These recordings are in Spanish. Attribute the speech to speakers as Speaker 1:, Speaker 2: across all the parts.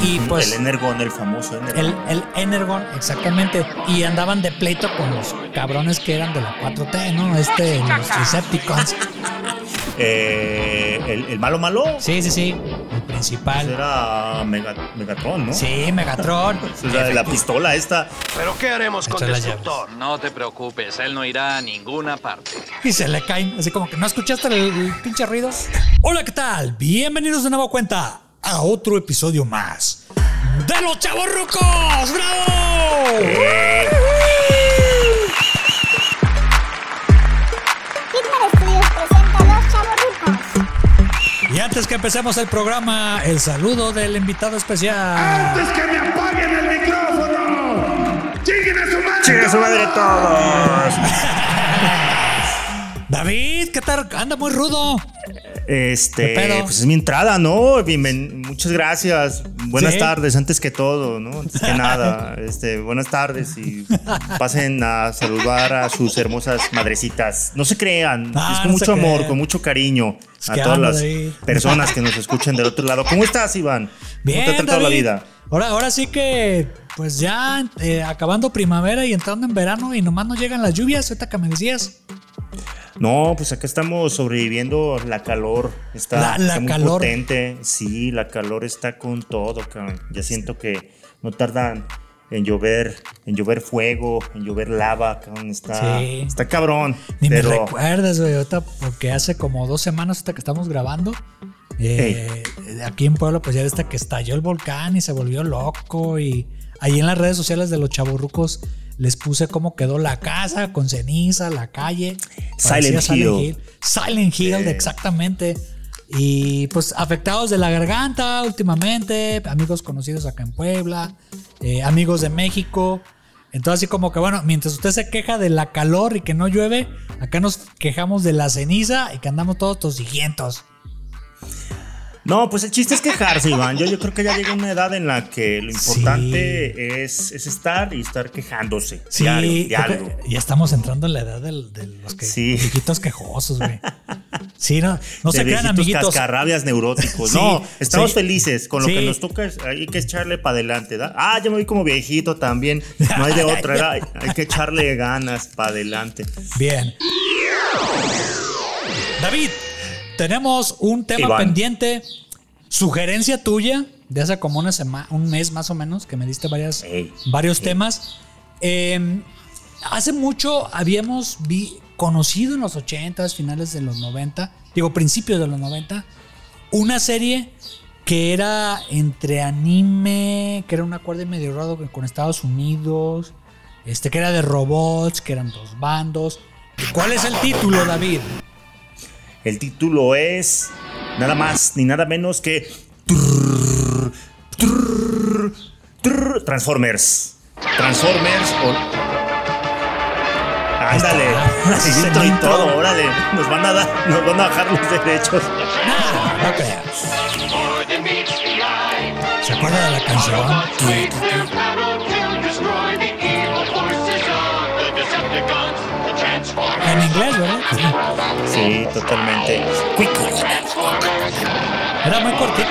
Speaker 1: Y pues.
Speaker 2: el Energon, el famoso Energon.
Speaker 1: El, el Energon, exactamente. Y andaban de pleito con los cabrones que eran de la 4T, ¿no? Este, los Decepticons.
Speaker 2: Eh, el, el malo malo.
Speaker 1: Sí, sí, sí. El principal.
Speaker 2: Pues era Mega- Megatron, ¿no?
Speaker 1: Sí, Megatron.
Speaker 2: De la pistola esta.
Speaker 3: ¿Pero qué haremos con
Speaker 1: las
Speaker 3: Destructor?
Speaker 4: No te preocupes, él no irá a ninguna parte.
Speaker 1: Y se le caen, así como que no escuchaste el, el pinche ruido. Hola, ¿qué tal? Bienvenidos de nuevo cuenta a otro episodio más de los Chavos Rucos. ¡Bravo! Y antes que empecemos el programa, el saludo del invitado especial.
Speaker 5: ¡Antes que me apaguen el micrófono! ¡Lleguen a su madre!
Speaker 2: ¡Chingue su madre todos!
Speaker 1: David, ¿qué tal? Anda muy rudo.
Speaker 2: Este, pues es mi entrada, ¿no? Bienven- muchas gracias. Buenas
Speaker 1: Sí.
Speaker 2: tardes, antes que todo, ¿no? Antes que nada, este, buenas tardes y pasen a saludar a sus hermosas madrecitas. No se crean,
Speaker 1: Ah,
Speaker 2: es con
Speaker 1: no
Speaker 2: mucho amor,
Speaker 1: crean.
Speaker 2: con mucho cariño
Speaker 1: Es
Speaker 2: a todas las personas que nos escuchan del otro lado. ¿Cómo estás, Iván?
Speaker 1: Bien,
Speaker 2: ¿Cómo te ha tratado la vida?
Speaker 1: Ahora, ahora sí que, pues ya eh, acabando primavera y entrando en verano y nomás no llegan las lluvias, ahorita que me decías.
Speaker 2: No, pues acá estamos sobreviviendo la calor. Está,
Speaker 1: La- la
Speaker 2: está muy
Speaker 1: calor.
Speaker 2: potente. Sí, la calor está con todo, cabrón. Ya siento que no tardan en llover, en llover fuego, en llover lava, cabrón. Está,
Speaker 1: Sí.
Speaker 2: está cabrón.
Speaker 1: Ni me recuerdas, güey, porque hace como dos semanas hasta que estamos grabando. eh, aquí en Puebla, pues ya está que estalló el volcán y se volvió loco. Y ahí en las redes sociales de los chaburrucos les puse cómo quedó la casa con ceniza, la calle.
Speaker 2: Silent
Speaker 1: Parecía
Speaker 2: Hill.
Speaker 1: Silent Hill,
Speaker 2: Sí.
Speaker 1: exactamente. Y pues afectados de la garganta últimamente, amigos conocidos acá en Puebla, eh, amigos de México. Entonces así como que bueno, mientras usted se queja de la calor y que no llueve, acá nos quejamos de la ceniza y que andamos todos tosigientos.
Speaker 2: No, pues el chiste es quejarse, Iván. Yo, yo creo que ya llega una edad en la que lo
Speaker 1: Sí.
Speaker 2: importante es, es estar y estar quejándose.
Speaker 1: Sí,
Speaker 2: diario, diario.
Speaker 1: que ya estamos entrando en la edad del- de, los que,
Speaker 2: Sí.
Speaker 1: viejitos quejosos, güey. Sí, no, no
Speaker 2: de
Speaker 1: se crean amiguitos.
Speaker 2: cascarrabias neuróticos.
Speaker 1: Sí,
Speaker 2: no, estamos felices con lo que nos toca. Hay que echarle para adelante. ¿da? Ah, yo me vi como viejito también. No hay de otra. ¿da? Hay, hay que echarle ganas para adelante.
Speaker 1: Bien. David, tenemos un tema
Speaker 2: Iván.
Speaker 1: pendiente. Sugerencia tuya de hace como una semana, un mes más o menos, que me diste varias, varios temas. Eh, hace mucho habíamos vi- conocido en los 80s, finales de los 90, digo principios de los 90, una serie que era entre anime, que era un acuerdo medio raro con Estados Unidos, este que era de robots, que eran dos bandos. ¿Cuál es el título, David?
Speaker 2: El título es nada más ni nada menos que Trrr, trrr, trrr, Transformers. Transformers o. Ándale, así intro y todo, órale, nos van a dar, nos van a bajar los derechos.
Speaker 1: No, no creo. ¿Se acuerda de la canción? En inglés, ¿verdad?
Speaker 2: Sí, totalmente. Quick.
Speaker 1: Era muy cortita.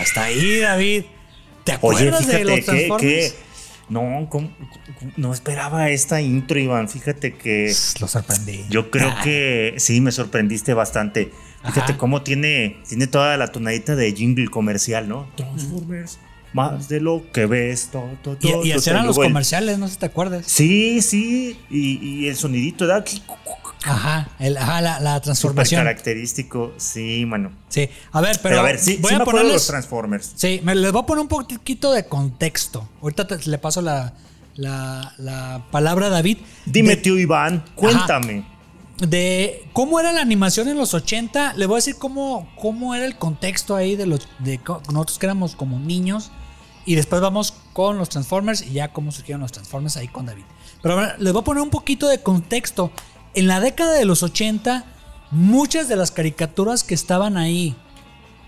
Speaker 1: Hasta ahí, David. ¿Te
Speaker 2: Oye,
Speaker 1: acuerdas de los
Speaker 2: fíjate
Speaker 1: Transformers?
Speaker 2: que no, ¿cómo- no esperaba esta intro, Iván. Fíjate que
Speaker 1: Lo sorprendí.
Speaker 2: yo creo
Speaker 1: Ah,
Speaker 2: que sí me sorprendiste bastante. Fíjate
Speaker 1: Ajá.
Speaker 2: cómo tiene, tiene toda la tonadita de jingle comercial, ¿no? Transformers, más de lo que ves. todo, todo,
Speaker 1: Y,
Speaker 2: todo,
Speaker 1: y así eran los comerciales, no sé si te acuerdas.
Speaker 2: Sí, sí, y, y el sonidito da
Speaker 1: Ajá, el- ajá, la, la transformación.
Speaker 2: característico. Sí, mano.
Speaker 1: Sí, a ver, pero,
Speaker 2: Pero, a ver, sí,
Speaker 1: voy
Speaker 2: sí
Speaker 1: a
Speaker 2: de los. Transformers.
Speaker 1: Sí, me les voy a poner un poquito de contexto. Ahorita te- le paso la, la, la palabra a David.
Speaker 2: Dime,
Speaker 1: de,
Speaker 2: tío Iván, cuéntame.
Speaker 1: de cómo era la animación en los 80. Le voy a decir cómo, cómo era el contexto ahí de los de nosotros que éramos como niños. Y después vamos con los Transformers y ya cómo surgieron los Transformers ahí con David. Pero ver, les voy a poner un poquito de contexto. En la década de los 80, muchas de las caricaturas que estaban ahí,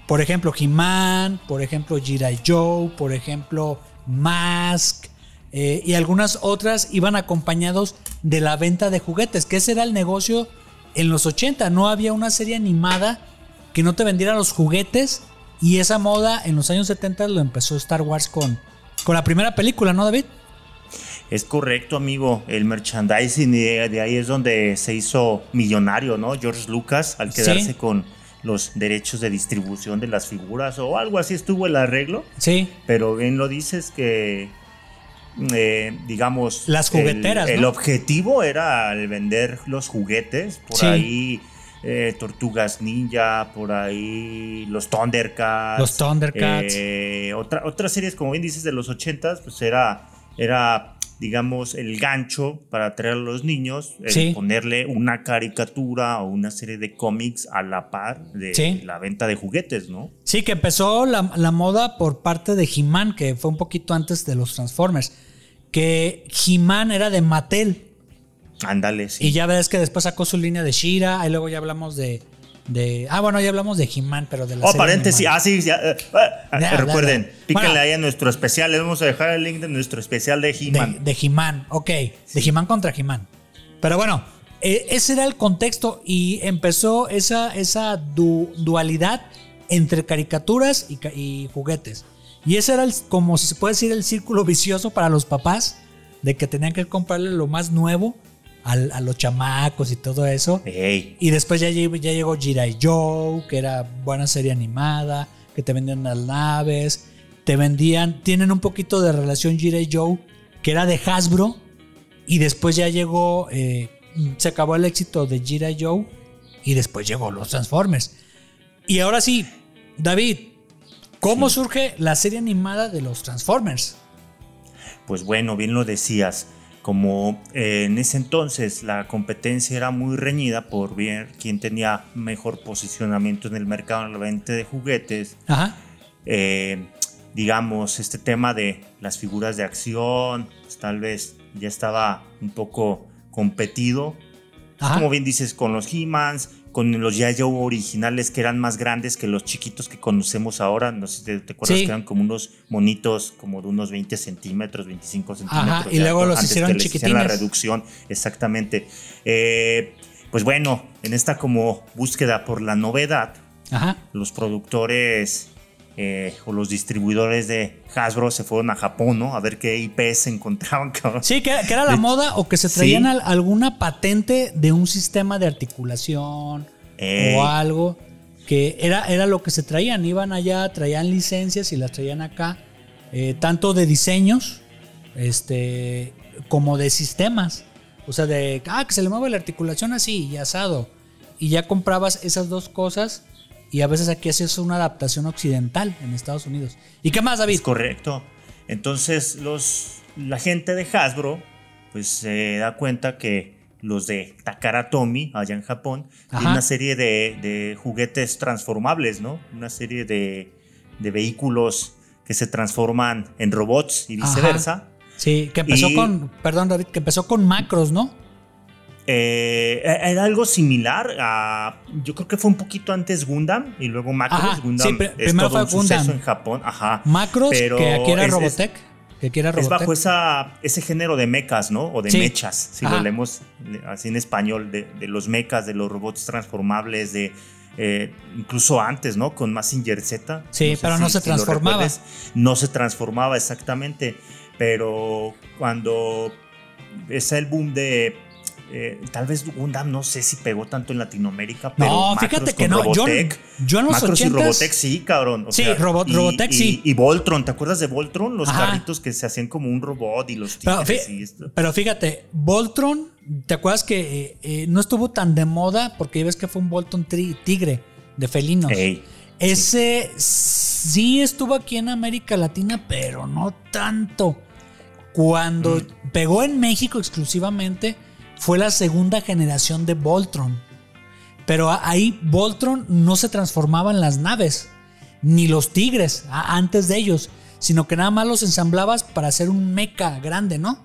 Speaker 1: por ejemplo, He-Man, por ejemplo, G.I. Joe, por ejemplo, Mask eh, y algunas otras iban acompañados de la venta de juguetes, que ese era el negocio en los 80 no había una serie animada que no te vendiera los juguetes y esa moda en los años 70 lo empezó Star Wars con, con la primera película, ¿no, David?
Speaker 2: Es correcto, amigo. El merchandising de, de ahí es donde se hizo millonario, ¿no? George Lucas al quedarse
Speaker 1: Sí.
Speaker 2: con los derechos de distribución de las figuras o algo así estuvo el arreglo.
Speaker 1: Sí.
Speaker 2: Pero bien lo dices que, eh, digamos...
Speaker 1: Las
Speaker 2: el-
Speaker 1: jugueteras,
Speaker 2: El,
Speaker 1: ¿no?
Speaker 2: objetivo era el vender los juguetes. Por
Speaker 1: Sí.
Speaker 2: ahí eh, Tortugas Ninja, por ahí los Thundercats.
Speaker 1: Los Thundercats.
Speaker 2: eh, otra, otras series, como bien dices, de los 80 pues era, era digamos, el gancho para atraer a los niños,
Speaker 1: Sí.
Speaker 2: ponerle una caricatura o una serie de cómics a la par de
Speaker 1: Sí.
Speaker 2: la venta de juguetes, ¿no?
Speaker 1: Sí, que empezó la, la moda por parte de He-Man, que fue un poquito antes de los Transformers. Que He-Man era de Mattel.
Speaker 2: Ándale, sí.
Speaker 1: Y ya ves que después sacó su línea de Shira. Y luego ya hablamos de. de ah, bueno, ya hablamos de He-Man, pero de la.
Speaker 2: Oh,
Speaker 1: serie
Speaker 2: paréntesis.
Speaker 1: animada.
Speaker 2: Ah, sí, ya, eh,
Speaker 1: Ya,
Speaker 2: recuerden,
Speaker 1: ya,
Speaker 2: píquenle
Speaker 1: Bueno.
Speaker 2: ahí a nuestro especial. Les vamos a dejar el link de nuestro especial de He-Man.
Speaker 1: De, de He-Man, ok. De He-Man contra He-Man. Pero bueno, eh, ese era el contexto y empezó esa, esa du- dualidad entre caricaturas y, y juguetes. Y ese era el- como se puede decir el círculo vicioso para los papás de que tenían que comprarle lo más nuevo a los chamacos y todo eso.
Speaker 2: Ey,
Speaker 1: Y después ya, llegó- ya llegó G.I. Joe, que era buena serie animada, que te vendían las naves, te vendían, tienen un poquito de relación G.I. Joe, que era de Hasbro, y después ya llegó, eh, se acabó el éxito de G.I. Joe, y después llegó los Transformers. Y ahora sí, David, ¿cómo surge la serie animada de los Transformers?
Speaker 2: pues bueno, bien lo decías. Como eh, en ese entonces la competencia era muy reñida por ver quién tenía mejor posicionamiento en el mercado en la venta de juguetes,
Speaker 1: Ajá.
Speaker 2: eh, digamos, este tema de las figuras de acción, pues, tal vez ya estaba un poco competido.
Speaker 1: Ajá.
Speaker 2: Como bien dices, con los He-Mans, con los. Joe originales que eran más grandes que los chiquitos que conocemos ahora. No sé si te, te acuerdas
Speaker 1: Sí.
Speaker 2: que eran como unos monitos como de unos 20 centímetros, 25 centímetros.
Speaker 1: y luego
Speaker 2: alto,
Speaker 1: los
Speaker 2: antes
Speaker 1: hicieron
Speaker 2: la reducción, exactamente. Eh, pues bueno, en esta como búsqueda por la novedad,
Speaker 1: Ajá.
Speaker 2: los productores eh, o los distribuidores de Hasbro se fueron a Japón, ¿no? A ver qué IPs encontraban, cabrón.
Speaker 1: Sí, que, que era la
Speaker 2: De-
Speaker 1: moda o que se traían
Speaker 2: Sí.
Speaker 1: alguna patente de un sistema de articulación o algo que era, era lo que se traían. Iban allá, traían licencias y las traían acá, eh, tanto de diseños este, como de sistemas. O sea, de ah, que se le mueve la articulación así y asado. Y ya comprabas esas dos cosas y a veces aquí hacías una adaptación occidental en Estados Unidos. ¿Y qué más, David?
Speaker 2: Es correcto. Entonces, los, la gente de Hasbro, pues se da cuenta que los de Takara Tomy, allá en Japón, tienen una serie de, de juguetes transformables, ¿no? Una serie de, de vehículos que se transforman en robots y
Speaker 1: Ajá.
Speaker 2: viceversa.
Speaker 1: Sí, que empezó
Speaker 2: Y-
Speaker 1: con, perdón David, que empezó con macros, ¿no?
Speaker 2: Eh, era algo similar a. Yo creo que fue un poquito antes Gundam y luego Macros.
Speaker 1: Ajá,
Speaker 2: Gundam
Speaker 1: sí,
Speaker 2: es
Speaker 1: primero
Speaker 2: todo
Speaker 1: fue
Speaker 2: un suceso
Speaker 1: Gundam.
Speaker 2: en Japón. Ajá.
Speaker 1: Macros,
Speaker 2: Pero
Speaker 1: que aquí era
Speaker 2: es- es-
Speaker 1: Robotech. que
Speaker 2: Es
Speaker 1: Robotech.
Speaker 2: bajo esa, ese género de mechas, ¿no? O de
Speaker 1: Sí.
Speaker 2: mechas, si
Speaker 1: Ajá.
Speaker 2: lo leemos eh, así en español, de, de los mechas, de los robots transformables, de eh, incluso antes, ¿no? Con Mazinger Z.
Speaker 1: Sí, pero no se transformaba.
Speaker 2: no se transformaba exactamente, pero cuando es el boom de... eh, tal vez Gundam no sé si pegó tanto en Latinoamérica, pero
Speaker 1: No,
Speaker 2: Macros
Speaker 1: fíjate que no, yo-
Speaker 2: Robotech,
Speaker 1: yo en los
Speaker 2: Macros y
Speaker 1: 80s
Speaker 2: Robotech sí, cabrón. o
Speaker 1: Sí,
Speaker 2: y-
Speaker 1: Robotech
Speaker 2: y-
Speaker 1: sí.
Speaker 2: Y Voltron, ¿te acuerdas de Voltron? Los
Speaker 1: Ajá.
Speaker 2: carritos que se hacían como un robot y los
Speaker 1: Pero,
Speaker 2: tigres
Speaker 1: fí-
Speaker 2: y esto.
Speaker 1: pero fíjate, Voltron, ¿te acuerdas que eh, eh, no estuvo tan de moda? Porque ya ves que fue un Voltron tigre de felinos.
Speaker 2: Ey,
Speaker 1: Ese sí estuvo aquí en América Latina, pero no tanto. Cuando
Speaker 2: Mm.
Speaker 1: pegó en México exclusivamente, fue la segunda generación de Voltron. Pero ahí Voltron no se transformaba en las naves, ni los tigres antes de ellos, sino que nada más los ensamblabas para hacer un mecha grande, ¿no?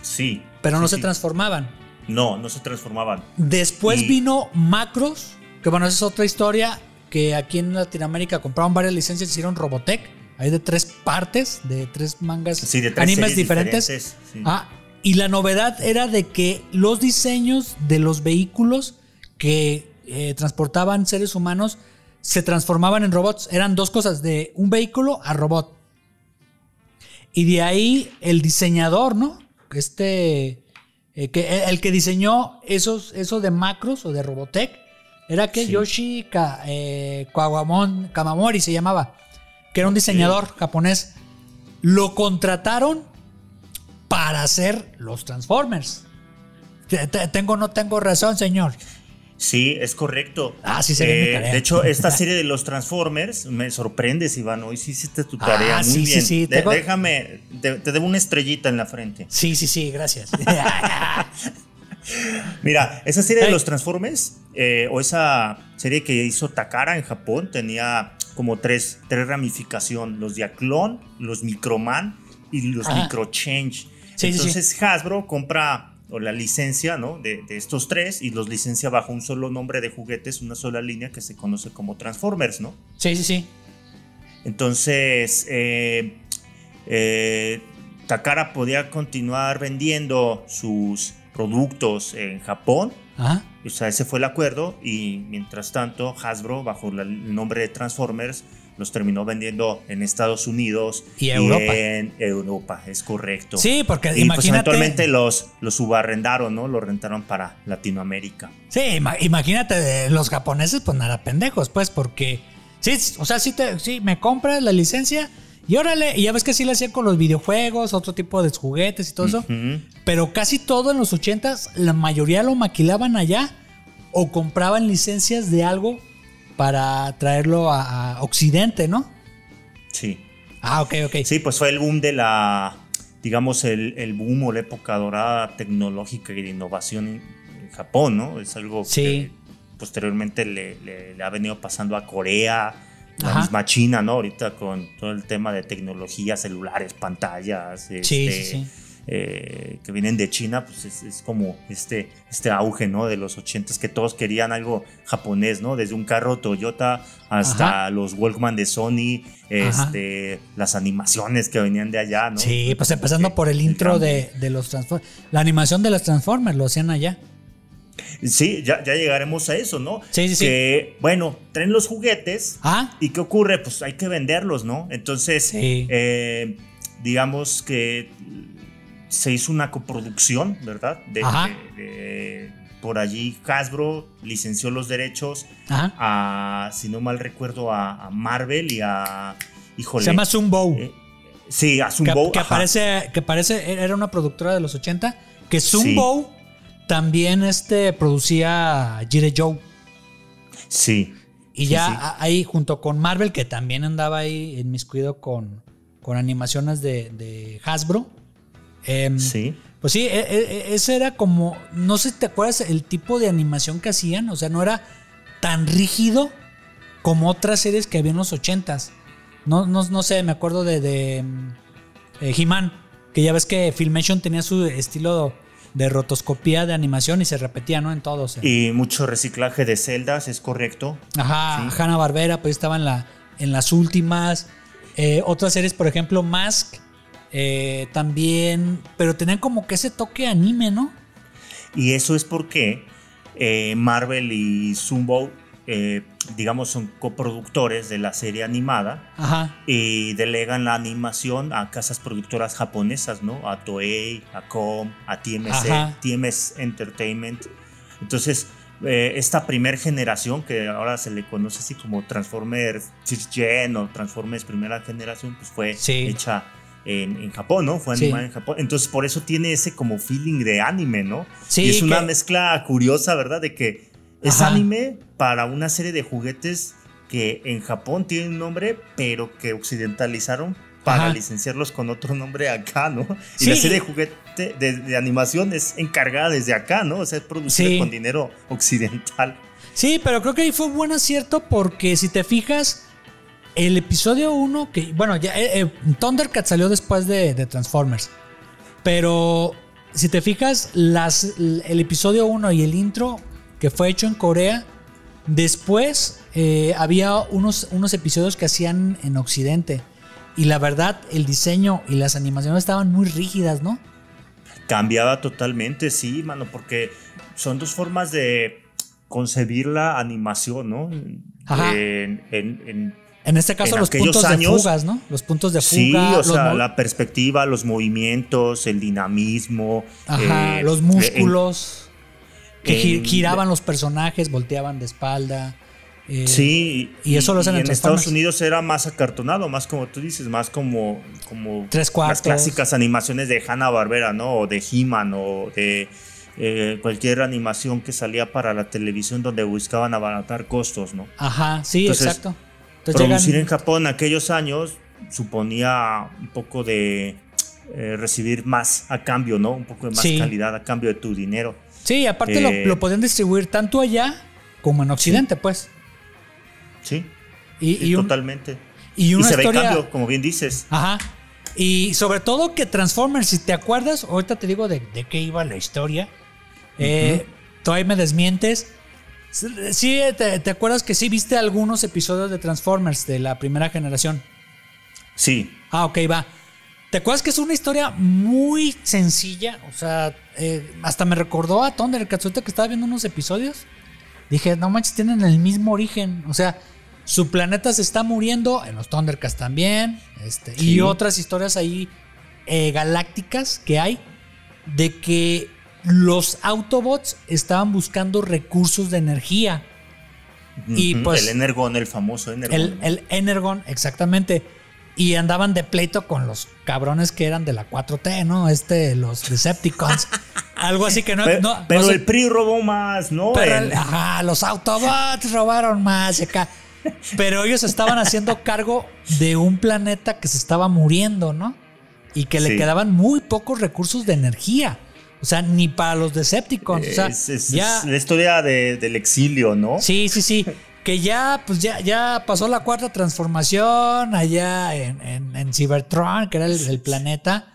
Speaker 2: sí.
Speaker 1: Pero no
Speaker 2: sí,
Speaker 1: se transformaban.
Speaker 2: No, no se transformaban.
Speaker 1: Después
Speaker 2: Y-
Speaker 1: vino Macros, que bueno, esa es otra historia, que aquí en Latinoamérica compraron varias licencias, hicieron Robotech, hay de tres partes, de tres mangas,
Speaker 2: Sí, de tres
Speaker 1: animes diferentes,
Speaker 2: sí.
Speaker 1: Ah, y la novedad era de que los diseños de los vehículos que eh, transportaban seres humanos se transformaban en robots. Eran dos cosas, de un vehículo a robot. Y de ahí el diseñador, ¿no? Este, eh, que, el que diseñó esos, eso de macros o de Robotech, era que
Speaker 2: Sí.
Speaker 1: Yoshi Ka- eh, Kawamon- Kamamori se llamaba, que era un diseñador japonés. Lo contrataron para hacer los Transformers. Te- te- Tengo no tengo razón, señor.
Speaker 2: Sí, es correcto.
Speaker 1: Ah, sí se ve mi
Speaker 2: Eh,
Speaker 1: tarea.
Speaker 2: De hecho, esta serie de los Transformers me sorprendes, Iván. Hoy sí hiciste tu
Speaker 1: Ah,
Speaker 2: tarea muy
Speaker 1: sí, sí,
Speaker 2: bien.
Speaker 1: sí,
Speaker 2: De-
Speaker 1: tengo-
Speaker 2: déjame, te, te debo una estrellita en la frente.
Speaker 1: Sí, sí, sí, gracias.
Speaker 2: Mira, esa serie de los Transformers, eh, o esa serie que hizo Takara en Japón, tenía como tres, tres ramificaciones: los Diaclone, los Microman y los. Microchange.
Speaker 1: Sí, sí,
Speaker 2: Entonces Hasbro compra o la licencia ¿no? de, de estos tres y los licencia bajo un solo nombre de juguetes, una sola línea que se conoce como Transformers, ¿no?
Speaker 1: sí, sí, sí.
Speaker 2: Entonces, eh, eh, Takara podía continuar vendiendo sus productos en Japón.
Speaker 1: Ajá.
Speaker 2: O sea, ese fue el acuerdo. Y mientras tanto, Hasbro, bajo la- el nombre de Transformers, los terminó vendiendo en Estados Unidos
Speaker 1: Y Europa.
Speaker 2: en Europa, es correcto.
Speaker 1: Sí, porque
Speaker 2: Y pues
Speaker 1: imagínate.
Speaker 2: eventualmente los, los subarrendaron, ¿no? Los rentaron para Latinoamérica.
Speaker 1: Sí, ima- imagínate, eh, los japoneses, pues nada pendejos, pues, porque. Sí, o sea, sí, te, sí, me compras la licencia y órale, y ya ves que sí lo hacían con los videojuegos, otro tipo de juguetes y todo eso. Pero casi todo en los ochentas, la mayoría lo maquilaban allá o compraban licencias de algo para traerlo a, a Occidente, ¿no?
Speaker 2: Sí.
Speaker 1: Ah, ok, ok.
Speaker 2: Sí, pues fue el boom de la, digamos, el, el boom o la época dorada tecnológica y de innovación en, Japón, ¿no? Es algo
Speaker 1: Sí.
Speaker 2: que posteriormente le, le- le ha venido pasando a Corea, la
Speaker 1: Ajá.
Speaker 2: misma China, ¿no? Ahorita con todo el tema de tecnología, celulares, pantallas,
Speaker 1: Sí,
Speaker 2: este,
Speaker 1: sí, sí.
Speaker 2: Eh, que vienen de China, pues es, es como este, este auge, ¿no? De los ochentas que todos querían algo japonés, ¿no? Desde un carro Toyota hasta
Speaker 1: Ajá.
Speaker 2: los Walkman de Sony, este, las animaciones que venían de allá, ¿no?
Speaker 1: Sí, pues empezando
Speaker 2: Que
Speaker 1: por el intro de, de los Transformers. La animación de los Transformers lo hacían allá.
Speaker 2: Sí, ya, ya llegaremos a eso, ¿no?
Speaker 1: Sí, sí, sí.
Speaker 2: Que, bueno, traen los juguetes.
Speaker 1: Ah,
Speaker 2: ¿Y qué ocurre? Pues hay que venderlos, ¿no? Entonces,
Speaker 1: Sí.
Speaker 2: eh, digamos que se hizo una coproducción, ¿verdad? De,
Speaker 1: Ajá.
Speaker 2: de- de- por allí Hasbro licenció los derechos
Speaker 1: ajá.
Speaker 2: a, si no mal recuerdo, a, a Marvel y a... Híjole.
Speaker 1: Se llama Zumbo.
Speaker 2: eh, sí, a
Speaker 1: que,
Speaker 2: Zumbo.
Speaker 1: que
Speaker 2: ajá.
Speaker 1: aparece, que parece, era una productora de los 80. Que
Speaker 2: Sí.
Speaker 1: Zumbo también este, producía Jire Joe.
Speaker 2: Sí.
Speaker 1: Y
Speaker 2: Sí,
Speaker 1: ya
Speaker 2: sí.
Speaker 1: ahí junto con Marvel, que también andaba ahí en mis cuidados con, con animaciones de, de Hasbro. Em,
Speaker 2: Sí.
Speaker 1: Pues sí, e- e- ese era como, no sé si te acuerdas el tipo de animación que hacían, o sea, no era tan rígido como otras series que había en los ochentas. No, no, no sé, me acuerdo de, de mm, eh, He-Man, que ya ves que Filmation tenía su estilo de rotoscopía de animación y se repetía, ¿no? En todos. en-
Speaker 2: Y mucho reciclaje de celdas, es correcto.
Speaker 1: Ajá,
Speaker 2: Sí.
Speaker 1: Hanna Barbera, pues estaba en, la, en las últimas. Eh, otras series, por ejemplo, Mask, eh, también, pero tenían como que ese toque anime, ¿no?
Speaker 2: Y eso es porque eh, Marvel y Zumbo, eh, digamos, son coproductores de la serie animada
Speaker 1: Ajá.
Speaker 2: y delegan la animación a casas productoras japonesas, ¿no? A Toei, a Com, a TMC,
Speaker 1: Ajá.
Speaker 2: TMS Entertainment. Entonces, eh, esta primer generación, que ahora se le conoce así como Transformers First Gen o Transformers primera generación, pues fue
Speaker 1: Sí.
Speaker 2: hecha en, en Japón, ¿no? Fue
Speaker 1: Sí.
Speaker 2: animada en Japón. Entonces, por eso tiene ese como feeling de anime, ¿no?
Speaker 1: Sí,
Speaker 2: y es una
Speaker 1: que-
Speaker 2: mezcla curiosa, ¿verdad? De que es
Speaker 1: Ajá.
Speaker 2: anime para una serie de juguetes que en Japón tienen un nombre, pero que occidentalizaron para
Speaker 1: Ajá.
Speaker 2: licenciarlos con otro nombre acá, ¿no? Y
Speaker 1: Sí.
Speaker 2: la serie de juguete de, de animación es encargada desde acá, ¿no? O sea, es producida
Speaker 1: Sí.
Speaker 2: con dinero occidental.
Speaker 1: Sí, pero creo que ahí fue un buen acierto porque si te fijas, el episodio 1, que bueno, ya eh, eh, Thundercat salió después de, de Transformers, pero si te fijas, las, el episodio 1 y el intro que fue hecho en Corea, después eh, había unos, unos episodios que hacían en Occidente. Y la verdad, el diseño y las animaciones estaban muy rígidas, ¿no?
Speaker 2: Cambiaba totalmente, sí, mano, porque son dos formas de concebir la animación, ¿no?
Speaker 1: Ajá.
Speaker 2: En, en- en-
Speaker 1: En este caso,
Speaker 2: En
Speaker 1: los puntos de fugas, ¿no? Los puntos de fuga.
Speaker 2: sí, o sea, la perspectiva, los movimientos, el dinamismo.
Speaker 1: Ajá,
Speaker 2: eh,
Speaker 1: los
Speaker 2: en-
Speaker 1: músculos. que
Speaker 2: en-
Speaker 1: giraban los personajes, volteaban de espalda. eh,
Speaker 2: Sí,
Speaker 1: y eso lo hacen
Speaker 2: y
Speaker 1: en
Speaker 2: Estados. Unidos era más acartonado, más como tú dices, más como, como
Speaker 1: Tres
Speaker 2: las clásicas animaciones de Hanna Barbera, ¿no? O de He-Man o de eh, cualquier animación que salía para la televisión donde buscaban abaratar costos, ¿no?
Speaker 1: Ajá, sí,
Speaker 2: Entonces,
Speaker 1: exacto. Entonces
Speaker 2: Producir
Speaker 1: llegan-
Speaker 2: en Japón aquellos años suponía un poco de eh, recibir más a cambio, ¿no? Un poco de más
Speaker 1: Sí.
Speaker 2: calidad a cambio de tu dinero.
Speaker 1: Sí, aparte lo,
Speaker 2: eh,
Speaker 1: lo podían distribuir tanto allá como en Occidente, pues.
Speaker 2: Sí,
Speaker 1: Y,
Speaker 2: sí,
Speaker 1: y un-
Speaker 2: totalmente.
Speaker 1: y
Speaker 2: Y,
Speaker 1: una
Speaker 2: se ve
Speaker 1: historia.
Speaker 2: cambio, como bien dices.
Speaker 1: Ajá. Y sobre todo que Transformers, si te acuerdas, ahorita te digo de, de qué iba la historia. Eh, Todavía me desmientes. Sí, te, te acuerdas que sí viste algunos episodios de Transformers de la primera generación.
Speaker 2: Sí,
Speaker 1: Ah, ok, va. ¿Te acuerdas que es una historia muy sencilla? O sea, eh, hasta me recordó a Thundercats que estaba viendo unos episodios. Dije, no manches, tienen el mismo origen. O sea, su planeta se está muriendo, en los Thundercats también. Este,
Speaker 2: Sí.
Speaker 1: Y otras historias ahí eh, galácticas que hay de que los Autobots estaban buscando recursos de energía. Y pues-
Speaker 2: el Energon, el famoso Energon.
Speaker 1: El, Energon, exactamente. Y andaban de pleito con los cabrones que eran de la 4T, ¿no? Este, los Decepticons. Algo así que no.
Speaker 2: Pe-
Speaker 1: no-
Speaker 2: pero
Speaker 1: no sé-
Speaker 2: el PRI robó más, ¿no?
Speaker 1: pero el- ajá, los Autobots robaron más acá. Pero ellos estaban haciendo cargo de un planeta que se estaba muriendo, ¿no? Y que le
Speaker 2: Sí.
Speaker 1: quedaban muy pocos recursos de energía. O sea, ni para los Decepticons. o sea,
Speaker 2: es, es-
Speaker 1: ya,
Speaker 2: es la historia de- del exilio, ¿no?
Speaker 1: Sí, sí, sí. Que ya, pues ya, ya pasó la cuarta transformación allá en, en, en Cybertron, que era el, el planeta.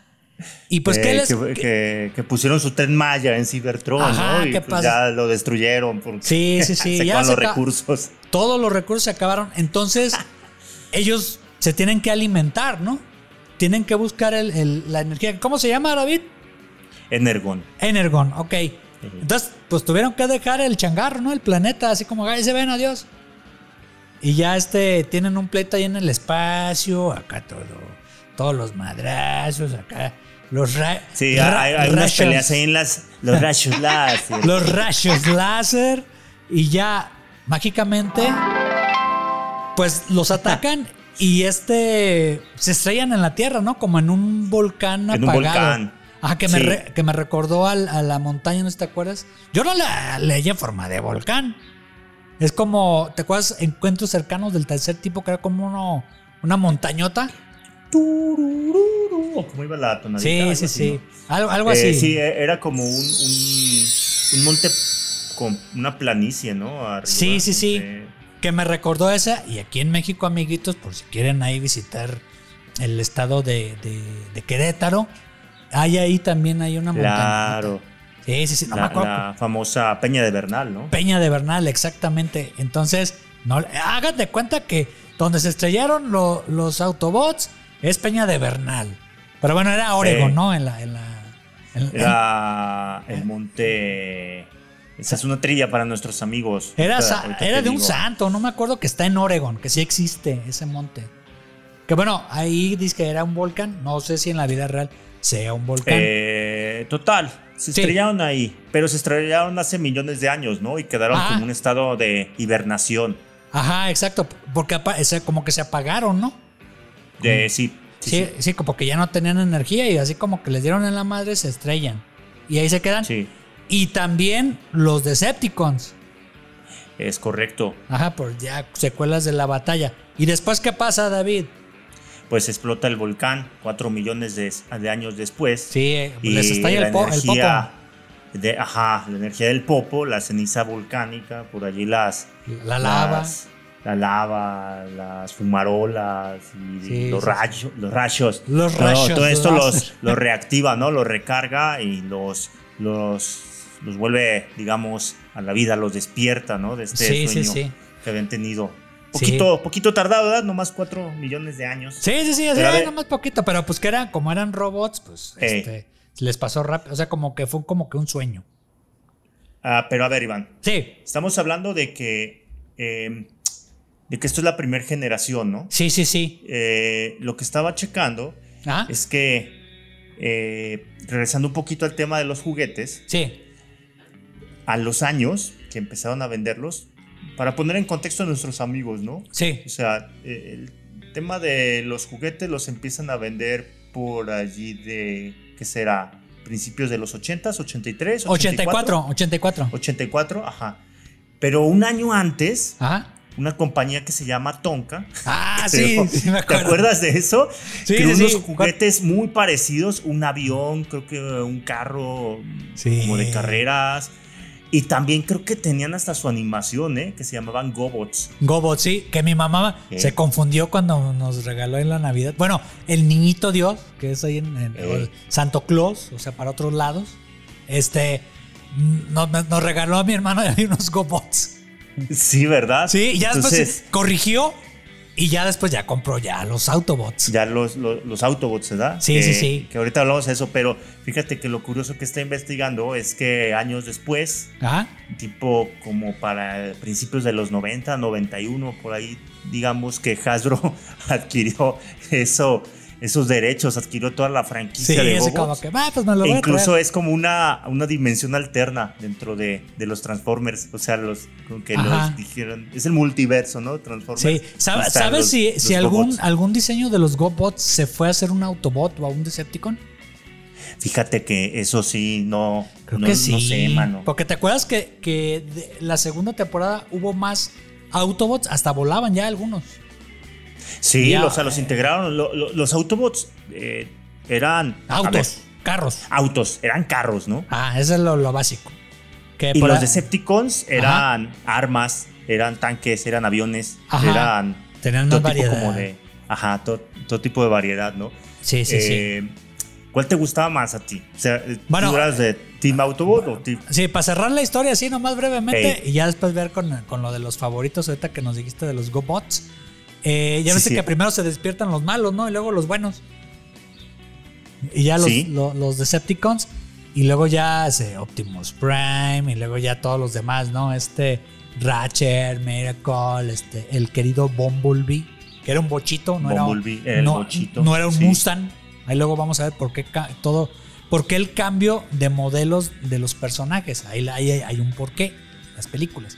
Speaker 1: Y pues,
Speaker 2: Eh,
Speaker 1: ¿qué les.?
Speaker 2: que, que- que pusieron su tren Maya en Cybertron,
Speaker 1: Ajá,
Speaker 2: ¿no? Y
Speaker 1: ¿qué
Speaker 2: pues
Speaker 1: pasa?
Speaker 2: ya lo destruyeron porque
Speaker 1: Sí, sí, sí,
Speaker 2: se
Speaker 1: ya
Speaker 2: acaban
Speaker 1: se
Speaker 2: los recursos.
Speaker 1: Todos los recursos se acabaron. Entonces, ellos se tienen que alimentar, ¿no? Tienen que buscar el- el- la energía. ¿Cómo se llama, David?
Speaker 2: Energon.
Speaker 1: Energon, ok. Entonces, pues tuvieron que dejar el changarro, ¿no? El planeta, así como, ahí se ven, adiós. Y ya este, tienen un pleito ahí en el espacio, acá todo, todos los madrazos, acá, los ra-
Speaker 2: Sí,
Speaker 1: ra-
Speaker 2: hay, hay unas
Speaker 1: rayos-
Speaker 2: peleas ahí en las, los rayos láser.
Speaker 1: los rayos láser y ya mágicamente pues los atacan y este se estrellan en la tierra, ¿no? Como en un volcán
Speaker 2: En un
Speaker 1: apagado.
Speaker 2: volcán.
Speaker 1: Ajá, que, me re- que me recordó al- a la montaña, ¿no te acuerdas? Yo no la leí en forma de volcán. Es como, ¿te acuerdas? Encuentros cercanos del tercer tipo, que era como uno, una montañota.
Speaker 2: ¿o ¿Cómo iba la tonadita?
Speaker 1: Sí,
Speaker 2: Algo
Speaker 1: sí,
Speaker 2: así,
Speaker 1: sí.
Speaker 2: ¿no?
Speaker 1: Algo, algo
Speaker 2: Eh,
Speaker 1: así.
Speaker 2: sí, eh, era como un, un, un monte con una planicie, ¿no? Arriba,
Speaker 1: Sí, sí, sí. Que me recordó esa. Y aquí en México, amiguitos, por si quieren ahí visitar el estado de, de- de Querétaro, hay ahí también hay una montaña.
Speaker 2: Claro.
Speaker 1: Sí, sí, sí. No me
Speaker 2: la,
Speaker 1: acuerdo.
Speaker 2: la famosa Peña de Bernal, ¿no?
Speaker 1: Peña de Bernal, exactamente. Entonces, no, hagan de cuenta que donde se estrellaron lo- los Autobots es Peña de Bernal. Pero bueno, era Oregon,
Speaker 2: Sí.
Speaker 1: ¿no? En la. En la en-
Speaker 2: Era el monte. Esa es una trilla para nuestros amigos.
Speaker 1: Era,
Speaker 2: Ahorita-
Speaker 1: sa-
Speaker 2: ahorita
Speaker 1: era de un santo, no me acuerdo que está en Oregon, que sí existe ese monte. Que bueno, ahí dice que era un volcán, no sé si en la vida real sea un volcán.
Speaker 2: Eh, total, se
Speaker 1: Sí.
Speaker 2: estrellaron ahí, pero se estrellaron hace millones de años, ¿no? Y quedaron
Speaker 1: Ah.
Speaker 2: como un estado de hibernación.
Speaker 1: Ajá, exacto, porque como que se apagaron, ¿no?
Speaker 2: De, sí, Sí,
Speaker 1: sí,
Speaker 2: sí,
Speaker 1: como que ya no tenían energía y así como que les dieron en la madre se estrellan. Y ahí se quedan.
Speaker 2: sí,
Speaker 1: Y también los Decepticons.
Speaker 2: es correcto.
Speaker 1: Ajá, por ya secuelas de la batalla. ¿Y después qué pasa, David?
Speaker 2: Pues explota el volcán cuatro millones de, de años después.
Speaker 1: Sí, eh,
Speaker 2: y
Speaker 1: les estalla
Speaker 2: la
Speaker 1: el, po- el
Speaker 2: energía
Speaker 1: popo.
Speaker 2: de, ajá, la energía del popo, la ceniza volcánica, por allí las,
Speaker 1: La lava.
Speaker 2: las- la lava, las fumarolas y
Speaker 1: Sí,
Speaker 2: los,
Speaker 1: sí,
Speaker 2: rayos, los rayos.
Speaker 1: Los
Speaker 2: Todo-
Speaker 1: rayos
Speaker 2: Todo esto
Speaker 1: láser.
Speaker 2: los, los reactiva, ¿no? Los recarga y los, los, los vuelve, digamos, a la vida, los despierta, ¿no? De este
Speaker 1: Sí,
Speaker 2: sueño que habían tenido.
Speaker 1: Sí.
Speaker 2: Poquito, poquito tardado, ¿verdad? Nomás cuatro millones de años.
Speaker 1: Sí, sí, sí, era
Speaker 2: ver-
Speaker 1: nomás poquito, pero pues que eran, como eran robots, pues
Speaker 2: Eh.
Speaker 1: este, les pasó rápido, o sea, como que fue como que un sueño.
Speaker 2: Ah, pero a ver, Iván,
Speaker 1: Sí,
Speaker 2: estamos hablando de que, eh, de que esto es la primera generación, ¿no?
Speaker 1: sí, sí, sí.
Speaker 2: Eh, lo que estaba checando
Speaker 1: Ajá.
Speaker 2: es que, eh, regresando un poquito al tema de los juguetes,
Speaker 1: Sí,
Speaker 2: a los años que empezaron a venderlos, para poner en contexto a nuestros amigos, ¿no?
Speaker 1: sí.
Speaker 2: O sea, eh, el tema de los juguetes los empiezan a vender por allí de, ¿qué será? Principios de los 80s, 83,
Speaker 1: 84, 84.
Speaker 2: 84, ajá. Pero un año antes,
Speaker 1: Ajá.
Speaker 2: una compañía que se llama Tonka.
Speaker 1: Ah, sí,
Speaker 2: creo-
Speaker 1: sí, me
Speaker 2: ¿Te acuerdas de eso?
Speaker 1: Sí,
Speaker 2: Creó
Speaker 1: sí,
Speaker 2: unos
Speaker 1: sí.
Speaker 2: juguetes muy parecidos, un avión, creo que un carro
Speaker 1: Sí.
Speaker 2: como de carreras. Y también creo que tenían hasta su animación, ¿eh? Que se llamaban Gobots.
Speaker 1: Gobot, sí, que mi mamá se confundió cuando nos regaló en la Navidad. Bueno, el niñito Dios, que es ahí en, en-
Speaker 2: Eh.
Speaker 1: Santo Claus, o sea, para otros lados, este, nos, nos regaló a mi hermano y a mí unos Gobots.
Speaker 2: Sí, ¿verdad?
Speaker 1: Sí, ya
Speaker 2: Entonces,
Speaker 1: después corrigió y ya después ya compró ya los Autobots.
Speaker 2: ya los, los, los Autobots, ¿verdad?
Speaker 1: Sí,
Speaker 2: que,
Speaker 1: sí, sí.
Speaker 2: Que ahorita hablamos de eso, pero fíjate que lo curioso que está investigando es que años después,
Speaker 1: Ajá.
Speaker 2: tipo como para principios de los 90, 91, por ahí, digamos que Hasbro adquirió eso, esos derechos, adquirió toda la
Speaker 1: Sí,
Speaker 2: franquicia de
Speaker 1: así
Speaker 2: Gobots.
Speaker 1: como que, ah, pues me lo voy
Speaker 2: E incluso es como una, una dimensión alterna dentro de, de los Transformers. O sea, los como que
Speaker 1: Ajá.
Speaker 2: los dijeron. Es el multiverso, ¿no? Transformers.
Speaker 1: Sí, ¿Sabe-
Speaker 2: Están
Speaker 1: ¿sabes
Speaker 2: los-
Speaker 1: si,
Speaker 2: los
Speaker 1: si algún, algún diseño de los GoBots se fue a hacer un Autobot o a un Decepticon?
Speaker 2: Fíjate que eso sí, no.
Speaker 1: Creo
Speaker 2: no,
Speaker 1: que
Speaker 2: no
Speaker 1: sí.
Speaker 2: sé, mano.
Speaker 1: Porque te acuerdas que, que de la segunda temporada hubo más Autobots, hasta volaban ya algunos.
Speaker 2: Sí,
Speaker 1: Ya,
Speaker 2: o sea, los
Speaker 1: eh.
Speaker 2: integraron. Lo- lo- los Autobots eh, eran.
Speaker 1: Autos,
Speaker 2: ver,
Speaker 1: carros.
Speaker 2: autos, eran carros, ¿no?
Speaker 1: Ah, eso es lo, lo básico. Que
Speaker 2: Y los
Speaker 1: ahí-
Speaker 2: Decepticons eran armas, eran tanques, eran aviones,
Speaker 1: Ajá.
Speaker 2: eran.
Speaker 1: Tenían
Speaker 2: todo
Speaker 1: más
Speaker 2: tipo
Speaker 1: variedad.
Speaker 2: como de. Ajá, todo, todo tipo de variedad, ¿no?
Speaker 1: Sí, sí, sí.
Speaker 2: Eh, ¿Cuál te gustaba más a ti? O sea,
Speaker 1: Bueno,
Speaker 2: ¿tú eras de Team Autobot o Team...
Speaker 1: Sí, para cerrar la historia así nomás brevemente y ya después ver con, con lo de los favoritos ahorita que nos dijiste de los GoBots. Eh, ya
Speaker 2: Sí,
Speaker 1: ves
Speaker 2: sí.
Speaker 1: que primero se despiertan los malos, ¿no? Y luego los buenos. Y ya los,
Speaker 2: Sí.
Speaker 1: los Decepticons. Y luego ya ese Optimus Prime. Y luego ya todos los demás, ¿no? Este Ratchet, Miracle, este, el querido Bumblebee. Que era un bochito, no
Speaker 2: Bumblebee,
Speaker 1: era,
Speaker 2: el
Speaker 1: no,
Speaker 2: bochito,
Speaker 1: no era un. Mustang. Ahí luego vamos a ver por qué todo. ¿Por qué el cambio de modelos de los personajes? Ahí ahí hay, hay un porqué, las películas.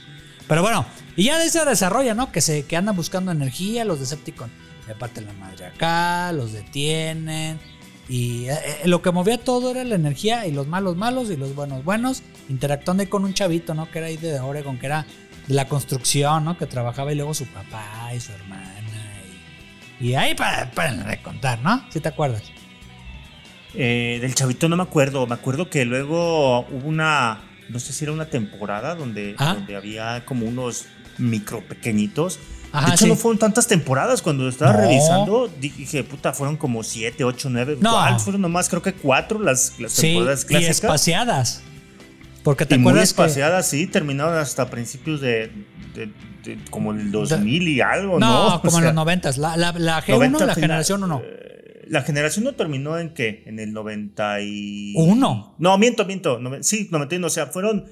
Speaker 1: Pero bueno, y ya de se desarrolla, ¿no? Que, se, que andan buscando energía los Decepticons. Le parten la madre acá, los detienen. Y eh, eh, lo que movía todo era la energía y los malos malos y los buenos buenos. Interactuando ahí con un chavito, ¿no? Que era ahí de Oregon, que era de la construcción, ¿no? Que trabajaba y luego su papá y su hermana. Y, ahí para, para contar, ¿no? Si te acuerdas.
Speaker 2: Eh, del chavito no me acuerdo. Me acuerdo que luego hubo una... No sé si era una temporada donde,
Speaker 1: Ajá.
Speaker 2: donde había como unos micro pequeñitos.
Speaker 1: Ajá,
Speaker 2: de hecho,
Speaker 1: sí.
Speaker 2: no fueron tantas temporadas. Cuando estaba
Speaker 1: No.
Speaker 2: revisando, dije, puta, fueron como siete, ocho, nueve.
Speaker 1: No.
Speaker 2: ¿Cuál? Fueron nomás, creo que cuatro las, las
Speaker 1: Sí,
Speaker 2: temporadas
Speaker 1: y
Speaker 2: clásicas.
Speaker 1: espaciadas. Porque te
Speaker 2: Y muy
Speaker 1: acuerdas que-
Speaker 2: espaciadas, sí, terminaron hasta principios de, de- de- como el 2000 y algo, ¿no?
Speaker 1: No,
Speaker 2: O
Speaker 1: como en
Speaker 2: sea,
Speaker 1: los noventas. La, la, la G1,
Speaker 2: 90
Speaker 1: la
Speaker 2: final-
Speaker 1: generación 1.
Speaker 2: eh, La generación no terminó en qué? En el 90 y...
Speaker 1: Uno.
Speaker 2: No, miento, miento. nove- sí, 91. O sea, fueron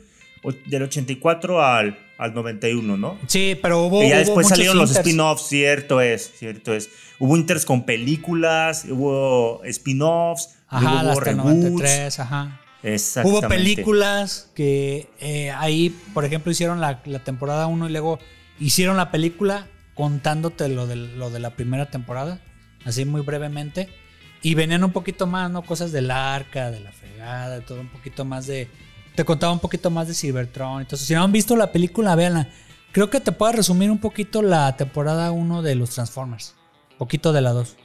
Speaker 2: del 84 al, al 91, ¿no?
Speaker 1: Sí, pero hubo.
Speaker 2: y ya
Speaker 1: hubo
Speaker 2: después salieron los spin-offs, cierto es, cierto es. Hubo inters con películas, hubo spin-offs, hubo
Speaker 1: hasta
Speaker 2: reboots.
Speaker 1: 93, ajá.
Speaker 2: Exactamente.
Speaker 1: Hubo películas que eh, ahí, por ejemplo, hicieron la, la temporada 1 y luego hicieron la película contándote lo de, lo de la primera temporada, así muy brevemente. Y venían un poquito más, ¿no? Cosas del arca, de la fregada, todo un poquito más de... Te contaba un poquito más de Cybertron. Entonces, si no han visto la película, véanla. Creo que te puedo resumir un poquito la temporada 1 de los Transformers. Poquito de la 2.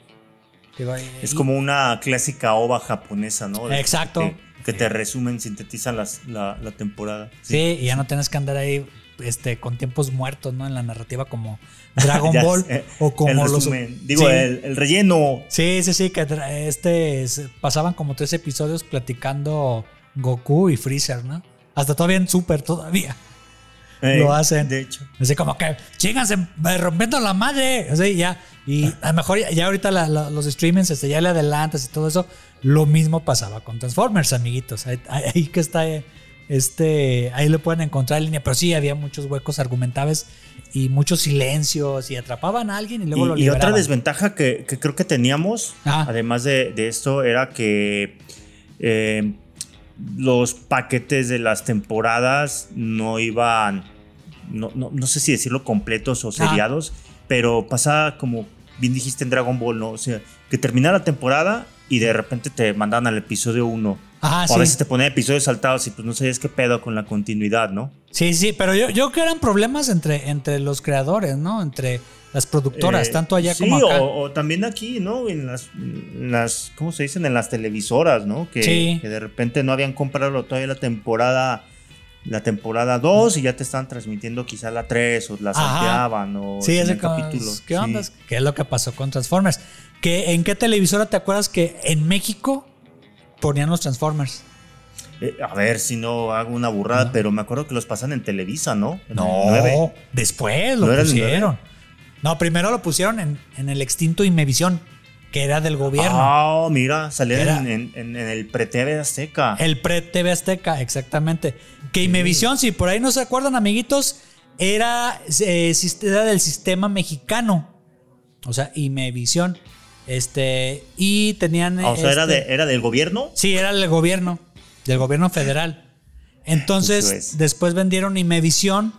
Speaker 1: Digo,
Speaker 2: Es como una clásica ova japonesa, ¿no?
Speaker 1: Exacto.
Speaker 2: Que, que te resumen, sintetizan las- la, la temporada.
Speaker 1: Sí, y ya no tienes que andar ahí este, con tiempos muertos, ¿no? En la narrativa como Dragon Ball
Speaker 2: sé,
Speaker 1: o como
Speaker 2: el
Speaker 1: los.
Speaker 2: Digo,
Speaker 1: sí,
Speaker 2: el, el relleno.
Speaker 1: sí, sí, sí, que este es- pasaban como tres episodios platicando Goku y Freezer, ¿no? Hasta todavía en Super, todavía.
Speaker 2: eh,
Speaker 1: Lo hacen.
Speaker 2: De hecho.
Speaker 1: Así como que, chíganse rompiendo la madre. Así ya. Y a lo mejor ya, ya ahorita la- la- los streamings este, ya le adelantas y todo eso. Lo mismo pasaba con Transformers, amiguitos. Ahí, ahí que está eh, Este, ahí lo pueden encontrar en línea, pero sí había muchos huecos argumentables y muchos silencios y atrapaban a alguien y luego lo
Speaker 2: Y, y otra
Speaker 1: liberaban.
Speaker 2: desventaja que, que creo que teníamos, además de, de esto, era que eh, los paquetes de las temporadas no iban, no, no, no sé si decirlo completos o seriados, pero pasaba como bien dijiste en Dragon Ball, ¿no? O sea, que terminara la temporada y de repente te mandaban al episodio 1.
Speaker 1: Ajá,
Speaker 2: o a veces te ponían episodios saltados y pues no sabías qué pedo con la continuidad, ¿no?
Speaker 1: Sí, sí, pero yo, yo creo que eran problemas entre, entre los creadores, ¿no? Entre las productoras,
Speaker 2: Eh,
Speaker 1: tanto allá
Speaker 2: sí,
Speaker 1: como acá.
Speaker 2: O, o también aquí, ¿no? En las, en las, ¿cómo se dicen? En las televisoras, ¿no? Que,
Speaker 1: Sí.
Speaker 2: que de repente no habían comprado todavía la temporada la temporada 2 y ya te están transmitiendo quizá la 3 o la salteaban o
Speaker 1: Sí, ese
Speaker 2: capítulo.
Speaker 1: ¿Qué
Speaker 2: Sí.
Speaker 1: onda? ¿Qué es lo que pasó con Transformers? ¿Que, ¿En qué televisora te acuerdas que en México ponían los Transformers?
Speaker 2: Eh, a ver si no hago una burrada, pero me acuerdo que los pasan en Televisa, ¿no? En
Speaker 1: No, después lo
Speaker 2: ¿No
Speaker 1: pusieron. No, primero lo pusieron en, en el extinto Imevisión, que era del gobierno.
Speaker 2: Ah, mira,
Speaker 1: Era-
Speaker 2: en, en- el pre-TV Azteca.
Speaker 1: El pre-TV Azteca, exactamente. Que Imevisión, si por ahí no se acuerdan, amiguitos, era, eh, era del sistema mexicano. O sea, Imevisión. Este, y tenían.
Speaker 2: Ah, o sea, era,
Speaker 1: este-
Speaker 2: de, era del gobierno.
Speaker 1: Sí, era del gobierno, del gobierno federal. Entonces,
Speaker 2: es.
Speaker 1: después vendieron Imevisión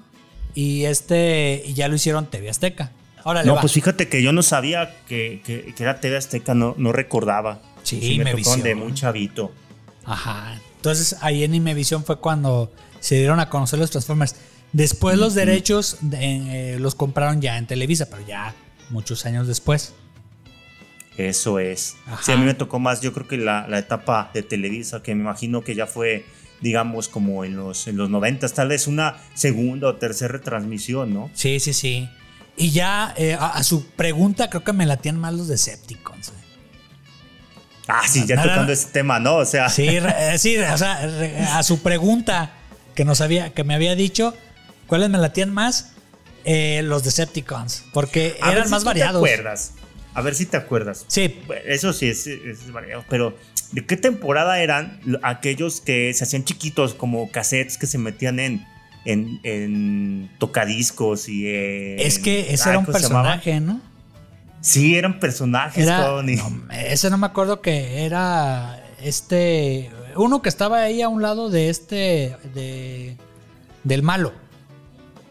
Speaker 1: y este y ya lo hicieron TV Azteca. Ahora
Speaker 2: No, pues fíjate que yo no sabía que, que- que era TV Azteca, no, no recordaba.
Speaker 1: Sí,
Speaker 2: me
Speaker 1: Imevisión.
Speaker 2: tocaron de muy chavito.
Speaker 1: Ajá. Entonces, ahí en Imevisión fue cuando se dieron a conocer los Transformers. Después los derechos de- eh, los compraron ya en Televisa, pero ya muchos años después.
Speaker 2: Eso es.
Speaker 1: Ajá.
Speaker 2: Sí, a mí me tocó más, yo creo que la, la etapa de Televisa, que me imagino que ya fue, digamos, como en los, en los 90, tal vez una segunda o tercera retransmisión, ¿no?
Speaker 1: Sí, sí, sí. Y ya eh, a, a su pregunta creo que me latían más los Decepticons. eh.
Speaker 2: Ah, sí, ya
Speaker 1: Nada-
Speaker 2: tocando ese tema, ¿no? O sea,
Speaker 1: Sí, re- eh, sí, o sea, re- a su pregunta que nos había, que me había dicho, ¿cuáles me latían más? Eh, los Decepticons, porque eran más variados.
Speaker 2: te acuerdas. A ver si te acuerdas.
Speaker 1: Sí,
Speaker 2: Eso sí es, es variado, pero ¿de qué temporada eran lo- aquellos que se hacían chiquitos como cassettes que se metían en, en, en tocadiscos y en-
Speaker 1: es que ese era un personaje, ¿no?
Speaker 2: Sí, eran personajes,
Speaker 1: Era,
Speaker 2: Tony.
Speaker 1: no, ese no me acuerdo que era este uno que estaba ahí a un lado de este de del malo.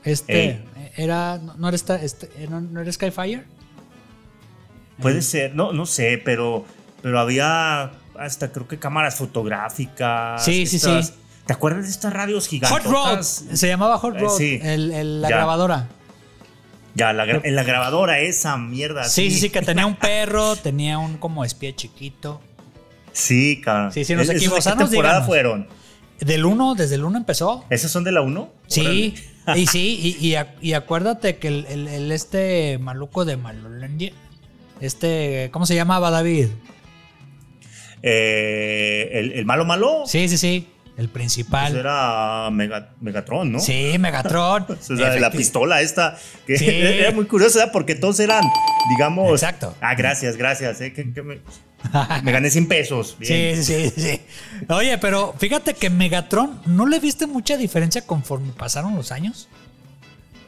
Speaker 1: Este
Speaker 2: Ey.
Speaker 1: era no, no era esta- este, no, no era Skyfire.
Speaker 2: Puede ser, no, no sé, pero, pero había hasta creo que cámaras fotográficas.
Speaker 1: Sí, sí,
Speaker 2: estas-
Speaker 1: sí.
Speaker 2: ¿Te acuerdas de estas radios
Speaker 1: Hot
Speaker 2: gigantes?
Speaker 1: Rod se llamaba Hot
Speaker 2: Eh,
Speaker 1: Rod,
Speaker 2: sí.
Speaker 1: el- el- la
Speaker 2: Ya.
Speaker 1: grabadora.
Speaker 2: Ya, la, gra- en la grabadora esa mierda.
Speaker 1: Sí, sí, sí, que tenía un perro, tenía un como espía chiquito.
Speaker 2: Sí, cabrón.
Speaker 1: Sí, sí, nos
Speaker 2: ¿Esos de
Speaker 1: equivocamos,
Speaker 2: ¿Qué temporada fueron?
Speaker 1: Del 1, desde el 1 empezó.
Speaker 2: ¿Esos son de la 1?
Speaker 1: Sí, y sí, y, y ac- y acuérdate que el, el- el este maluco de Malolandia, este, ¿cómo se llamaba David?
Speaker 2: Eh, el, el malo malo
Speaker 1: Sí, sí, sí, el
Speaker 2: pues
Speaker 1: principal.
Speaker 2: era Mega- Megatron, ¿no?
Speaker 1: Sí, Megatron.
Speaker 2: O sea, de la pistola esta, que
Speaker 1: Sí.
Speaker 2: era muy curiosa porque todos eran, digamos...
Speaker 1: Exacto.
Speaker 2: Ah, gracias, gracias. eh, que- que me, me gané 100 pesos. Bien.
Speaker 1: Sí, sí, sí. Oye, pero fíjate que Megatron, ¿no le viste mucha diferencia conforme pasaron los años?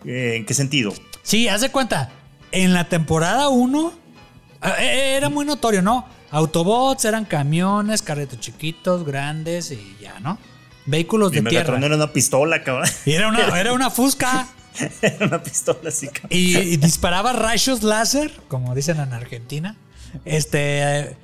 Speaker 2: Eh, ¿En qué sentido?
Speaker 1: Sí, haz de cuenta. En la temporada 1 eh, era muy notorio, ¿no? Autobots eran camiones, carretos chiquitos, grandes y ya, ¿no? Vehículos
Speaker 2: Mi
Speaker 1: de tierra.
Speaker 2: era una pistola, cabrón.
Speaker 1: Era una, era una fusca.
Speaker 2: era una pistola así, cabrón.
Speaker 1: Y, y disparaba rayos láser, como dicen en Argentina. Este. eh,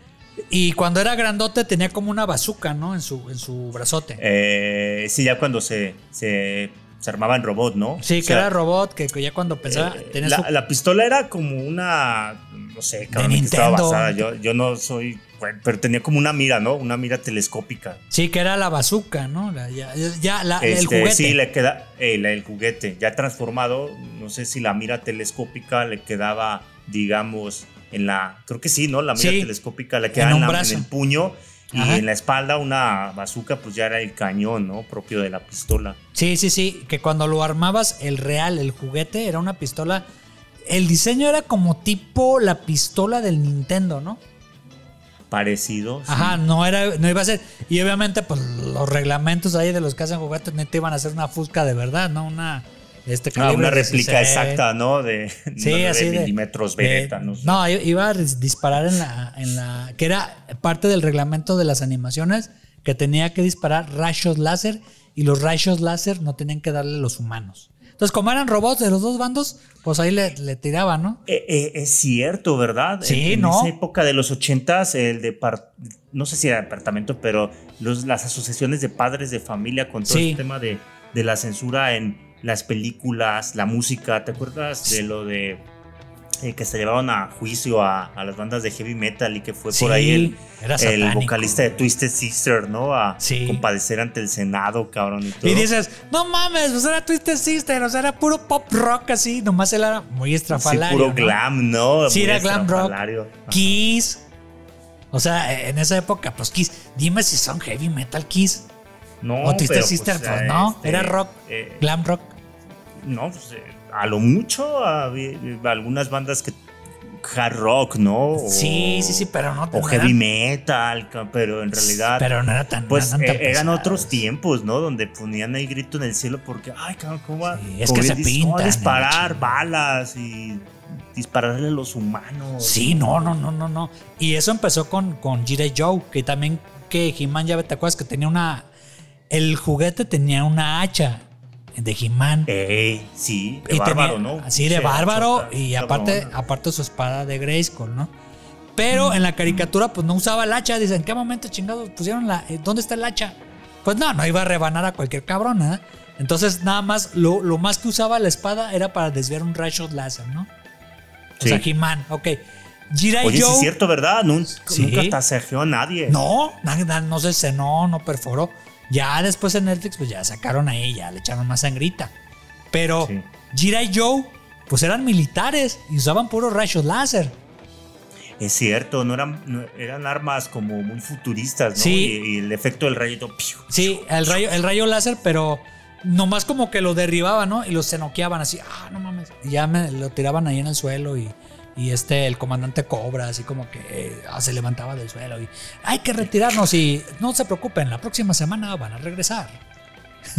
Speaker 1: Y cuando era grandote tenía como una bazooka, ¿no? En su, en su brazote.
Speaker 2: Eh, sí, ya cuando se, se, se armaba en robot, ¿no?
Speaker 1: sí,
Speaker 2: O
Speaker 1: que
Speaker 2: sea,
Speaker 1: era robot, que, ya cuando pensaba.
Speaker 2: eh, la,
Speaker 1: su-
Speaker 2: la pistola era como una. No sé, cabrón, en qué estaba
Speaker 1: Nintendo.
Speaker 2: basada. Yo, yo no soy. bueno, pero tenía como una mira, ¿no? Una mira telescópica.
Speaker 1: Sí, que era la bazooka, ¿no? La- ya, ya la- el
Speaker 2: Este,
Speaker 1: juguete.
Speaker 2: Sí, le queda eh, la- el juguete ya transformado. No sé si la mira telescópica le quedaba, digamos, en la. Creo que sí, ¿no? La mira
Speaker 1: Sí,
Speaker 2: telescópica le
Speaker 1: en
Speaker 2: quedaba en,
Speaker 1: brazo.
Speaker 2: en el puño y
Speaker 1: Ajá.
Speaker 2: en la espalda una bazooka, pues ya era el cañón, ¿no? Propio de la pistola.
Speaker 1: Sí, sí, sí, que cuando lo armabas, el real, el juguete, era una pistola. El diseño era como tipo la pistola del Nintendo, ¿no?
Speaker 2: parecido. sí.
Speaker 1: Ajá, no era, no iba a ser. Y obviamente, pues los reglamentos ahí de los que hacen juguetes no te iban a hacer una fusca de verdad, ¿no? Una este
Speaker 2: Ah, una réplica
Speaker 1: 16.
Speaker 2: exacta, ¿no? De,
Speaker 1: Sí,
Speaker 2: no
Speaker 1: así de.
Speaker 2: milímetros
Speaker 1: de-
Speaker 2: Beretta, no
Speaker 1: no, iba a dis- disparar en la, en la. que era parte del reglamento de las animaciones, que tenía que disparar rayos láser y los rayos láser no tenían que darle los humanos. Entonces, como eran robots de los dos bandos, pues ahí le, le tiraban, ¿no?
Speaker 2: Eh, eh, es cierto, ¿verdad?
Speaker 1: Sí,
Speaker 2: en, en
Speaker 1: ¿no?
Speaker 2: esa época de los ochentas, el depart no sé si era departamento, pero los, las asociaciones de padres de familia con todo
Speaker 1: Sí.
Speaker 2: el tema de, de la censura en las películas, la música, ¿te acuerdas de lo de eh, que se llevaron a juicio a, a las bandas de heavy metal y que fue
Speaker 1: Sí,
Speaker 2: por ahí el, vocalista de Twisted Sister, ¿no? A
Speaker 1: Sí.
Speaker 2: compadecer ante el Senado, cabrón, y todo.
Speaker 1: Y dices, no mames, pues era Twisted Sister, o sea, era puro pop rock así, nomás él era muy
Speaker 2: Sí,
Speaker 1: estrafalario.
Speaker 2: puro
Speaker 1: ¿no?
Speaker 2: glam, ¿no?
Speaker 1: Sí,
Speaker 2: Muy
Speaker 1: era glam rock. Kiss. O sea, en esa época, pues Kiss. Dime si son heavy metal Kiss.
Speaker 2: No,
Speaker 1: o Twisted
Speaker 2: pero,
Speaker 1: Sister,
Speaker 2: pues,
Speaker 1: pues, no.
Speaker 2: este,
Speaker 1: era rock,
Speaker 2: eh,
Speaker 1: glam rock.
Speaker 2: No, pues, eh, a lo mucho había eh, algunas bandas que hard rock, ¿no? O-
Speaker 1: Sí, sí, sí, pero no
Speaker 2: O
Speaker 1: no
Speaker 2: heavy metal, pero en realidad
Speaker 1: Pero no era tan.
Speaker 2: pues
Speaker 1: no eran tan
Speaker 2: eh, eran otros tiempos, ¿no? Donde ponían ahí grito en el cielo porque ay, cabrón, cómo va
Speaker 1: Sí, es que se
Speaker 2: dices, ¿cómo va a disparar balas y dispararle a los humanos.
Speaker 1: Sí, no, no, no, no, no. Y eso empezó con, con. Joe, que también que He-Man, ya te acuerdas que tenía una. El juguete tenía una hacha de He-Man.
Speaker 2: Ey, sí, de
Speaker 1: y
Speaker 2: bárbaro,
Speaker 1: tenía,
Speaker 2: ¿no?
Speaker 1: Así de
Speaker 2: Sí,
Speaker 1: bárbaro y aparte, aparte su espada de Grayskull, ¿no? Pero
Speaker 2: Mm.
Speaker 1: en la caricatura pues no usaba el hacha. Dicen, ¿en qué momento chingados pusieron la... eh, ¿Dónde está el hacha? Pues no, no iba a rebanar a cualquier cabrón, ¿eh? Entonces nada más, lo, lo más que usaba la espada era para desviar un rayo láser, ¿no? O
Speaker 2: Sí.
Speaker 1: sea, He-Man, ok. G.I.
Speaker 2: Oye, sí
Speaker 1: Joe...
Speaker 2: es cierto, ¿verdad? Nun-
Speaker 1: Sí.
Speaker 2: Nunca tasajeó a nadie.
Speaker 1: No, nada, no se cenó, no perforó. Ya después en Netflix, pues ya sacaron ahí, ya le echaron más sangrita. Pero
Speaker 2: Sí.
Speaker 1: G.I. Joe, pues eran militares y usaban puros rayos láser.
Speaker 2: Es cierto, no eran, no- eran armas como muy futuristas, ¿no?
Speaker 1: Sí.
Speaker 2: Y, y el efecto del rayito. ¡piu!
Speaker 1: Sí, el rayo, el rayo láser, pero nomás como que lo derribaban, ¿no? Y los cenoqueaban así, ah, no mames. Y ya me, lo tiraban ahí en el suelo y, y este, el comandante Cobra, así como que ah, se levantaba del suelo y hay que retirarnos y no se preocupen, la próxima semana van a regresar.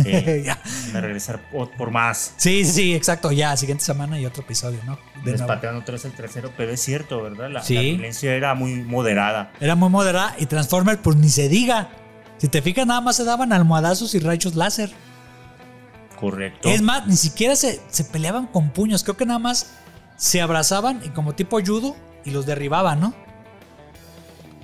Speaker 2: Eh,
Speaker 1: Ya.
Speaker 2: de regresar por, por más.
Speaker 1: Sí, sí, exacto. Ya, siguiente semana y otro episodio, ¿no? De
Speaker 2: Les patean otra vez el trasero, pero es cierto, ¿verdad? La,
Speaker 1: Sí.
Speaker 2: la violencia era muy moderada.
Speaker 1: Era muy moderada y Transformers, pues ni se diga. Si te fijas, nada más se daban almohadazos y rayos láser.
Speaker 2: Correcto.
Speaker 1: Es más, ni siquiera se, se peleaban con puños. Creo que nada más se abrazaban y como tipo judo y los derribaban, ¿no?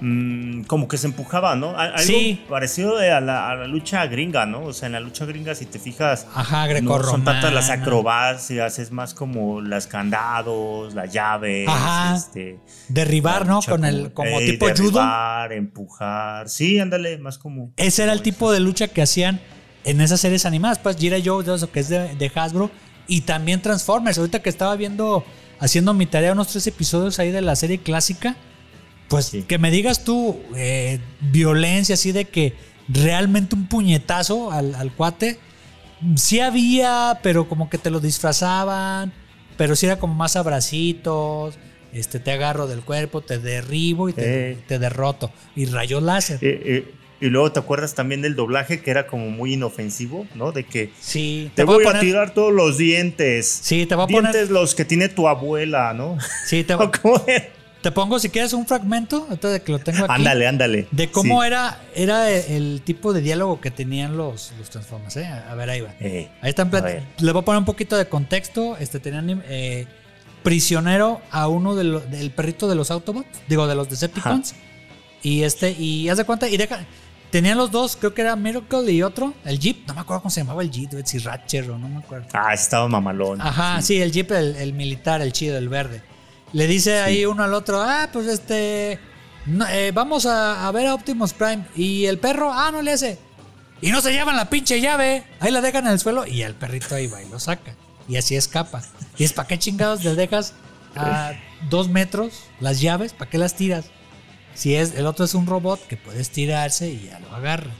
Speaker 2: Mm, como que se empujaba, ¿no? Algo
Speaker 1: Sí.
Speaker 2: parecido a, la, a la lucha gringa, ¿no? O sea, en la lucha gringa, si te fijas,
Speaker 1: Ajá,
Speaker 2: no son tantas las acrobacias, es más como las candados, las llaves,
Speaker 1: Ajá.
Speaker 2: este,
Speaker 1: Derribar, ¿no? Con el, como
Speaker 2: ey,
Speaker 1: tipo judo.
Speaker 2: derribar, empujar. Sí, ándale, más como.
Speaker 1: Ese era el tipo de lucha que hacían en esas series animadas. Pues G.I. Joe, que es de, de Hasbro. Y también Transformers. Ahorita que estaba viendo, haciendo mi tarea, unos tres episodios ahí de la serie clásica. Pues
Speaker 2: Sí.
Speaker 1: que me digas tú, eh, violencia así de que realmente un puñetazo al, al cuate. Sí había, pero como que te lo disfrazaban. Pero sí era como más abracitos. Este, te agarro del cuerpo, te derribo y te, te derroto. Y rayos láser.
Speaker 2: Eh, eh, y luego te acuerdas también del doblaje que era como muy inofensivo, ¿no? De que
Speaker 1: Sí,
Speaker 2: te, voy a,
Speaker 1: poner-
Speaker 2: tirar todos los dientes.
Speaker 1: Sí, te voy a
Speaker 2: dientes
Speaker 1: poner.
Speaker 2: los que tiene tu abuela, ¿no?
Speaker 1: Sí, te,
Speaker 2: ¿Cómo era?
Speaker 1: te pongo si quieres un fragmento, ahorita de que lo tengo aquí.
Speaker 2: Ándale, ándale.
Speaker 1: De cómo
Speaker 2: Sí.
Speaker 1: era, era el tipo de diálogo que tenían los, los Transformers, ¿eh? A ver, ahí va.
Speaker 2: Eh,
Speaker 1: Ahí están.
Speaker 2: a
Speaker 1: plat-
Speaker 2: ver.
Speaker 1: Le voy a poner un poquito de contexto. Este tenían eh, prisionero a uno de lo- del perrito de los Autobots, digo, de los Decepticons. Y este, y haz de cuenta, y deja. Tenían los dos, creo que era Miracle y otro, el Jeep, no me acuerdo cómo se llamaba el Jeep, si Ratcher o no me acuerdo.
Speaker 2: Ah, estaba mamalón.
Speaker 1: Ajá, sí, el Jeep, el, el militar, el chido, el verde. Le dice ahí uno al otro, ah, pues este, no, eh, vamos a, a ver a Optimus Prime. Y el perro, ah, no le hace. Y no se llevan la pinche llave. Ahí la dejan en el suelo y el perrito ahí va y lo saca. Y así escapa. Y es, ¿para qué chingados le dejas a dos metros las llaves? ¿Para qué las tiras? Si es, el otro es un robot que puedes tirarse y ya lo agarra.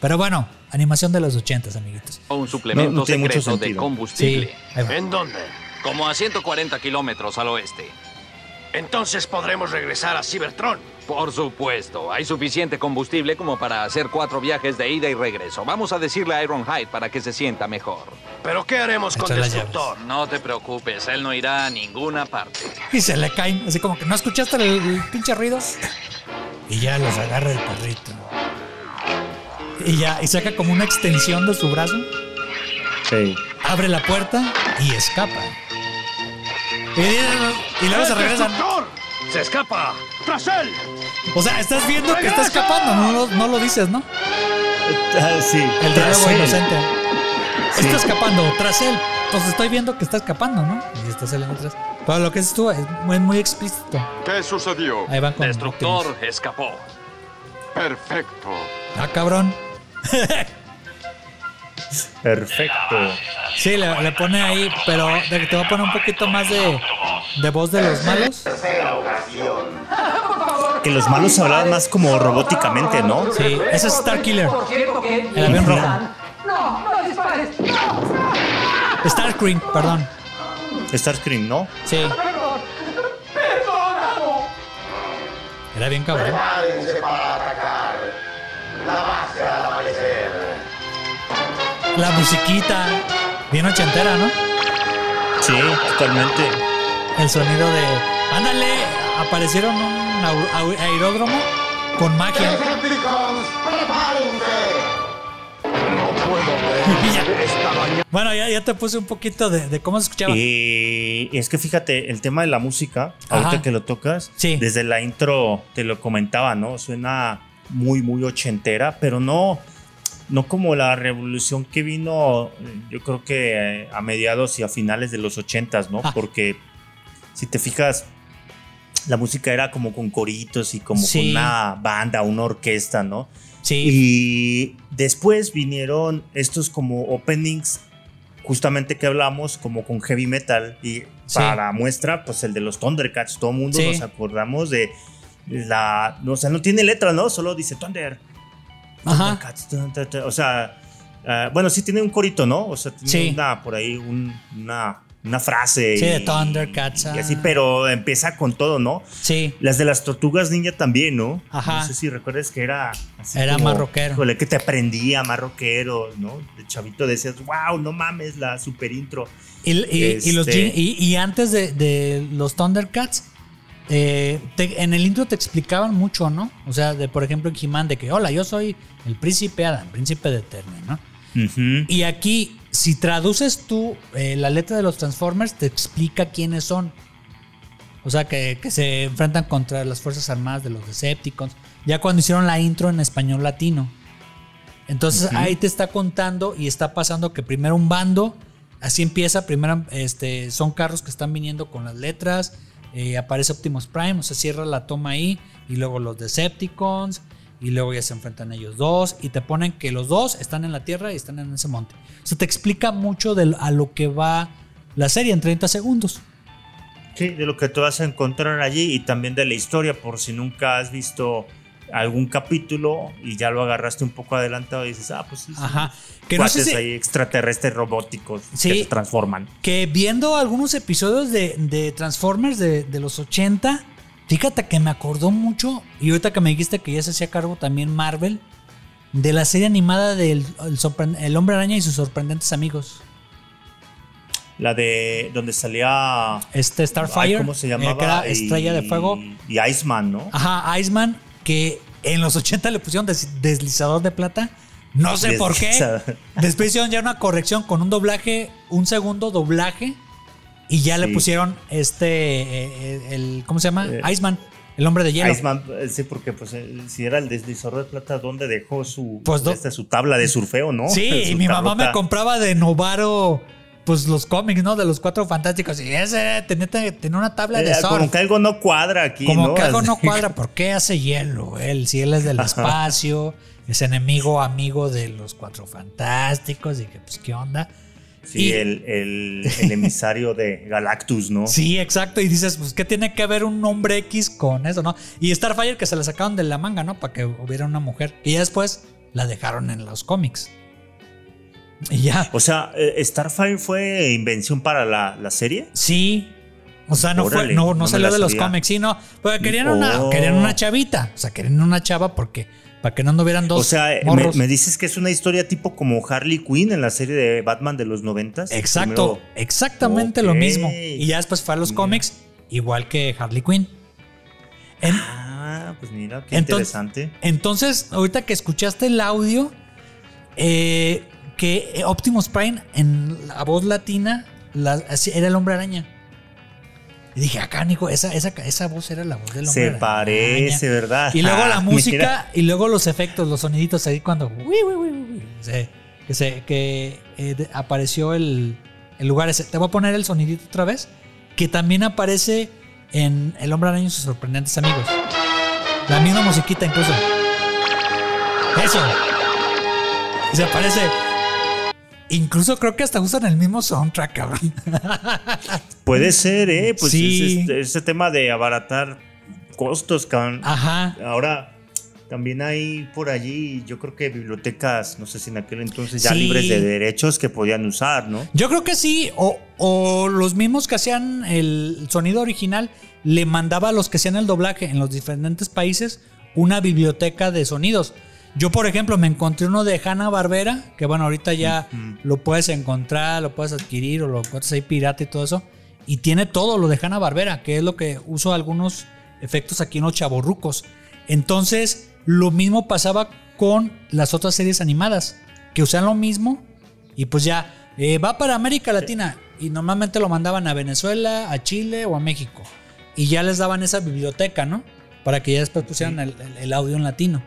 Speaker 1: Pero bueno, animación de los ochentas, amiguitos.
Speaker 4: Un suplemento
Speaker 2: No,
Speaker 4: secreto de combustible.
Speaker 1: Sí.
Speaker 3: ¿En dónde?
Speaker 4: Como a 140 kilómetros al oeste.
Speaker 3: Entonces podremos regresar a Cybertron.
Speaker 4: Por supuesto, hay suficiente combustible como para hacer cuatro viajes de ida y regreso. Vamos a decirle a Ironhide para que se sienta mejor.
Speaker 3: ¿Pero qué haremos con
Speaker 1: las
Speaker 3: Destructor?
Speaker 4: No te preocupes, él no irá a ninguna parte.
Speaker 1: Y se le caen, así como que no escuchaste el, el pinche ruido. Y ya los agarra el perrito. Y ya, y saca como una extensión de su brazo,
Speaker 2: Sí.
Speaker 1: abre la puerta y escapa. Y, y luego se regresan.
Speaker 3: ¡Destructor! ¡Se escapa! ¡Tras él!
Speaker 1: O sea, estás viendo que está escapando, no, lo- no lo dices, ¿no?
Speaker 2: Ah, sí.
Speaker 1: El diálogo
Speaker 2: él.
Speaker 1: inocente.
Speaker 2: Sí.
Speaker 1: Está escapando tras él. Pues estoy viendo que está escapando, ¿no? Y está saliendo atrás. Pero lo que es tú es muy, muy explícito.
Speaker 6: ¿Qué sucedió?
Speaker 1: Ahí van con
Speaker 4: Destructor escapó.
Speaker 6: Perfecto.
Speaker 1: Ah, cabrón.
Speaker 2: Perfecto.
Speaker 1: Sí, le, le pone ahí, pero de que te voy a poner un poquito más de, de voz de los malos.
Speaker 2: Que los malos hablaban más como robóticamente, ¿no?
Speaker 1: Sí, ese es Star Killer. El avión rojo. Starscream, perdón.
Speaker 2: Starscream, ¿no?
Speaker 1: Sí. Era bien cabrón. La musiquita, bien ochentera, ¿no?
Speaker 2: Sí, totalmente.
Speaker 1: El sonido de. Ándale, aparecieron un aeródromo con magia. Ya. Bueno, ya, ya te puse un poquito de, de cómo se escuchaba.
Speaker 2: Y es que fíjate, el tema de la música,
Speaker 1: Ajá.
Speaker 2: ahorita que lo tocas,
Speaker 1: Sí.
Speaker 2: desde la intro te lo comentaba, ¿no? Suena muy, muy ochentera, pero no, no como la revolución que vino, yo creo que eh, a mediados y a finales de los ochentas, ¿no?
Speaker 1: Ah.
Speaker 2: Porque si te fijas, la música era como con coritos y como
Speaker 1: Sí.
Speaker 2: con una banda, una orquesta, ¿no?
Speaker 1: Sí,
Speaker 2: Y después vinieron estos como openings, justamente que hablamos, como con heavy metal. Y
Speaker 1: Sí.
Speaker 2: para muestra, pues el de los Thundercats. Todo el mundo
Speaker 1: Sí.
Speaker 2: nos acordamos de la. O sea, no tiene letra, ¿no? Solo dice Thunder.
Speaker 1: ajá.
Speaker 2: Thundercats. O sea, ah, bueno, sí tiene un corito, ¿no? O sea, tiene
Speaker 1: Sí.
Speaker 2: una por ahí, un- una, una frase.
Speaker 1: Sí, de
Speaker 2: y-
Speaker 1: Thundercats,
Speaker 2: Y así,
Speaker 1: ah.
Speaker 2: pero empieza con todo, ¿no?
Speaker 1: Sí,
Speaker 2: Las de las tortugas ninja también, ¿no?
Speaker 1: Ajá.
Speaker 2: No sé si recuerdas que era así
Speaker 1: Era
Speaker 2: como,
Speaker 1: rockero.
Speaker 2: híjole, que te aprendía más rockero, ¿no? De chavito decías, wow, no mames, la super intro.
Speaker 1: Y, y- y los,
Speaker 2: Este-
Speaker 1: y, antes de, de los Thundercats, eh, te- en el intro te explicaban mucho, ¿no? O sea, de por ejemplo en He-Man, de que, hola, yo soy el príncipe Adam, príncipe de Eternia, ¿no? Y aquí, si traduces tú eh, la letra de los Transformers, te explica quiénes son. O sea, que, que se enfrentan contra las Fuerzas Armadas de los Decepticons. Ya cuando hicieron la intro en español latino. Entonces ahí te está contando y está pasando que primero un bando, así empieza, primero este, son carros que están viniendo con las letras, eh, aparece Optimus Prime, o sea, cierra la toma ahí, y luego los Decepticons, y luego ya se enfrentan ellos dos, y te ponen que los dos están en la Tierra y están en ese monte. O sea, te explica mucho de a lo que va la serie en 30 segundos.
Speaker 2: Sí, de lo que te vas a encontrar allí y también de la historia, por si nunca has visto algún capítulo y ya lo agarraste un poco adelantado y dices, ah, pues sí,
Speaker 1: Ajá. Que no sé si-
Speaker 2: ahí extraterrestres robóticos
Speaker 1: Sí.
Speaker 2: que se transforman.
Speaker 1: que viendo algunos episodios de, de Transformers de, de los 80, fíjate que me acordó mucho, y ahorita que me dijiste que ya se hacía cargo también Marvel, de la serie animada del el, Hombre Araña y sus sorprendentes amigos.
Speaker 2: La de donde salía
Speaker 1: Este Starfire,
Speaker 2: Ay, ¿Cómo se
Speaker 1: eh,
Speaker 2: llamaba?
Speaker 1: que era
Speaker 2: Y-
Speaker 1: Estrella de Fuego.
Speaker 2: Y Iceman, ¿no?
Speaker 1: Ajá, Iceman, que en los 80 le pusieron des- deslizador de plata. No sé por qué. Después hicieron ya una corrección con un doblaje, un segundo doblaje. Y ya le pusieron este, eh, eh, el, ¿cómo se llama?
Speaker 2: Eh,
Speaker 1: Iceman, el hombre de hielo.
Speaker 2: Iceman, eh, sí, porque pues si era el deslizador de plata, ¿dónde dejó su,
Speaker 1: Pues,
Speaker 2: esta, su tabla de surfeo, no?
Speaker 1: Sí, y mi mamá me compraba de Novaro, pues los cómics, ¿no? De los cuatro fantásticos. Y ese tenía, tenía una tabla de
Speaker 2: Eh,
Speaker 1: surf.
Speaker 2: como que algo no cuadra aquí,
Speaker 1: Como
Speaker 2: ¿no?
Speaker 1: que algo no cuadra, ¿por qué hace hielo él? Si él es del espacio, es enemigo amigo de los cuatro fantásticos, y que pues qué onda.
Speaker 2: Sí,
Speaker 1: Y-
Speaker 2: el, el- el emisario de Galactus, ¿no?
Speaker 1: Sí, exacto, y dices, pues qué tiene que ver un hombre X con eso, ¿no? Y Starfire que se la sacaron de la manga, ¿no? Para que hubiera una mujer. Y ya después la dejaron en los cómics. Y ya.
Speaker 2: O sea, eh, Starfire fue invención para la, la serie.
Speaker 1: Sí, O sea, no fue, no, no, salió de los cómics, sí, no. Pero querían una,
Speaker 2: Oh.
Speaker 1: querían una chavita. O sea, querían una chava porque para que no anduvieran dos
Speaker 2: O sea, me,
Speaker 1: morros.
Speaker 2: me dices que es una historia tipo como Harley Quinn en la serie de Batman de los noventas.
Speaker 1: Exacto,
Speaker 2: Primero-
Speaker 1: exactamente lo mismo. Y ya después fue a los
Speaker 2: Mira.
Speaker 1: cómics, igual que Harley Quinn. En-
Speaker 2: Ah, pues mira, qué
Speaker 1: Entonces-
Speaker 2: interesante.
Speaker 1: entonces, ahorita que escuchaste el audio, eh, que Optimus Prime en la voz latina la- era el hombre araña. Y dije, acá, Nico, esa, esa, esa voz era la voz del hombre
Speaker 2: Se parece, ¿verdad?
Speaker 1: Y luego la música y luego los efectos, los soniditos ahí cuando uy, uy, uy, que, se, que eh, apareció el, el lugar ese. Te voy a poner el sonidito otra vez, que también aparece en El Hombre Araña y sus sorprendentes amigos. La misma musiquita incluso. Eso. Y se aparece. Incluso creo que hasta usan el mismo soundtrack, cabrón.
Speaker 2: Puede ser, ¿eh? Pues
Speaker 1: Sí.
Speaker 2: es este- ese tema de abaratar costos, cabrón.
Speaker 1: Ajá.
Speaker 2: Ahora, también hay por allí, yo creo que bibliotecas, no sé si en aquel entonces ya
Speaker 1: Sí.
Speaker 2: libres de derechos que podían usar, ¿no?
Speaker 1: Yo creo que sí, o, o los mismos que hacían el sonido original le mandaba a los que hacían el doblaje en los diferentes países una biblioteca de sonidos. Yo, por ejemplo, me encontré uno de Hanna Barbera, que bueno, ahorita ya lo puedes encontrar, lo puedes adquirir o lo encuentras ahí pirata y todo eso. Y tiene todo lo de Hanna Barbera, que es lo que uso algunos efectos aquí en los chavorrucos. Entonces, lo mismo pasaba con las otras series animadas, que usan lo mismo y pues ya, eh, va para América Latina. Y normalmente lo mandaban a Venezuela, a Chile o a México. Y ya les daban esa biblioteca, ¿no? Para que ya después pusieran el audio en latino.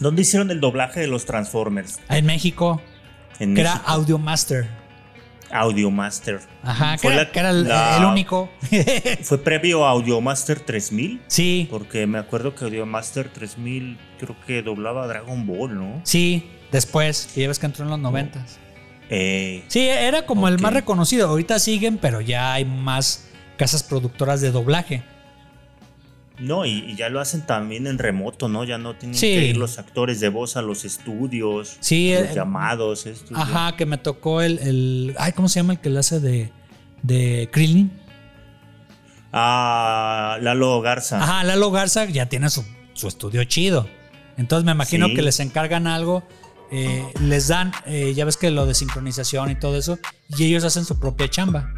Speaker 2: ¿Dónde hicieron el doblaje de los Transformers?
Speaker 1: En México,
Speaker 2: En
Speaker 1: que era. Audio Master.
Speaker 2: Audiomaster.
Speaker 1: Ajá, que
Speaker 2: Fue
Speaker 1: era,
Speaker 2: la-
Speaker 1: que era el,
Speaker 2: la-
Speaker 1: el único.
Speaker 2: Fue previo a Audiomaster 3000.
Speaker 1: sí,
Speaker 2: Porque me acuerdo que Audiomaster 3000 creo que doblaba Dragon Ball, ¿no?
Speaker 1: sí, después, que ya ves que entró en los noventas.
Speaker 2: Eh,
Speaker 1: Sí, era como el más reconocido. Ahorita siguen, pero ya hay más casas productoras de doblaje.
Speaker 2: No, y, y ya lo hacen también en remoto, ¿no? Ya no tienen
Speaker 1: Sí.
Speaker 2: que ir los actores de voz a los estudios.
Speaker 1: Sí,
Speaker 2: los
Speaker 1: eh,
Speaker 2: llamados, estos, ya.
Speaker 1: Ajá, que me tocó el, el- Ay, ¿cómo se llama el que le hace de, de Krillin?
Speaker 2: Ah, Lalo Garza.
Speaker 1: Ajá, Lalo Garza ya tiene su, su estudio chido. Entonces me imagino
Speaker 2: Sí.
Speaker 1: que les encargan algo, eh, les dan, eh, ya ves que lo de sincronización y todo eso, y ellos hacen su propia chamba.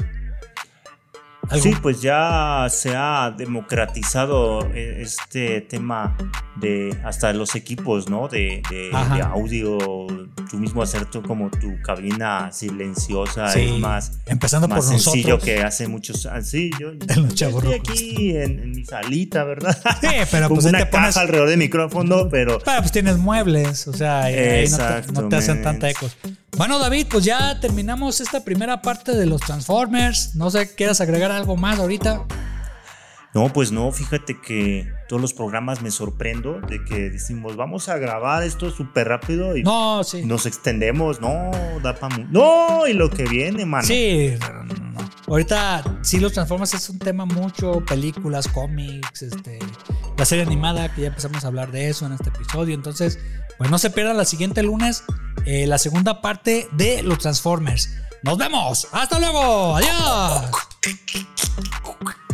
Speaker 1: Algo-
Speaker 2: Sí, pues ya se ha democratizado eh, este tema de hasta los equipos, ¿no? De, de- de audio, tú mismo hacer tu, como tu cabina silenciosa
Speaker 1: Sí,
Speaker 2: es más,
Speaker 1: empezando
Speaker 2: más
Speaker 1: por
Speaker 2: sencillo
Speaker 1: nosotros.
Speaker 2: que hace muchos. ah, Sí, yo,
Speaker 1: los
Speaker 2: estoy aquí en, en mi salita, ¿verdad?
Speaker 1: Sí, pero pues
Speaker 2: una
Speaker 1: te pones-
Speaker 2: caja alrededor del micrófono, pero
Speaker 1: Ah, pues tienes muebles, o sea, ahí- ahí no te, no te hacen tanta ecos. Bueno, David, pues ya terminamos esta primera parte de los Transformers. No sé, ¿quieras agregar algo más ahorita?
Speaker 2: No, pues no, fíjate que todos los programas me sorprendo de que decimos, vamos a grabar esto súper rápido y
Speaker 1: No, sí.
Speaker 2: nos extendemos, no, da pa' No, y lo que viene, mano.
Speaker 1: Sí, no, no, no. ahorita sí los Transformers es un tema mucho, películas, cómics, este, la serie animada, que ya empezamos a hablar de eso en este episodio. Entonces, pues no se pierdan la siguiente lunes, eh, la segunda parte de los Transformers. Nos vemos, hasta luego, adiós. Thank you.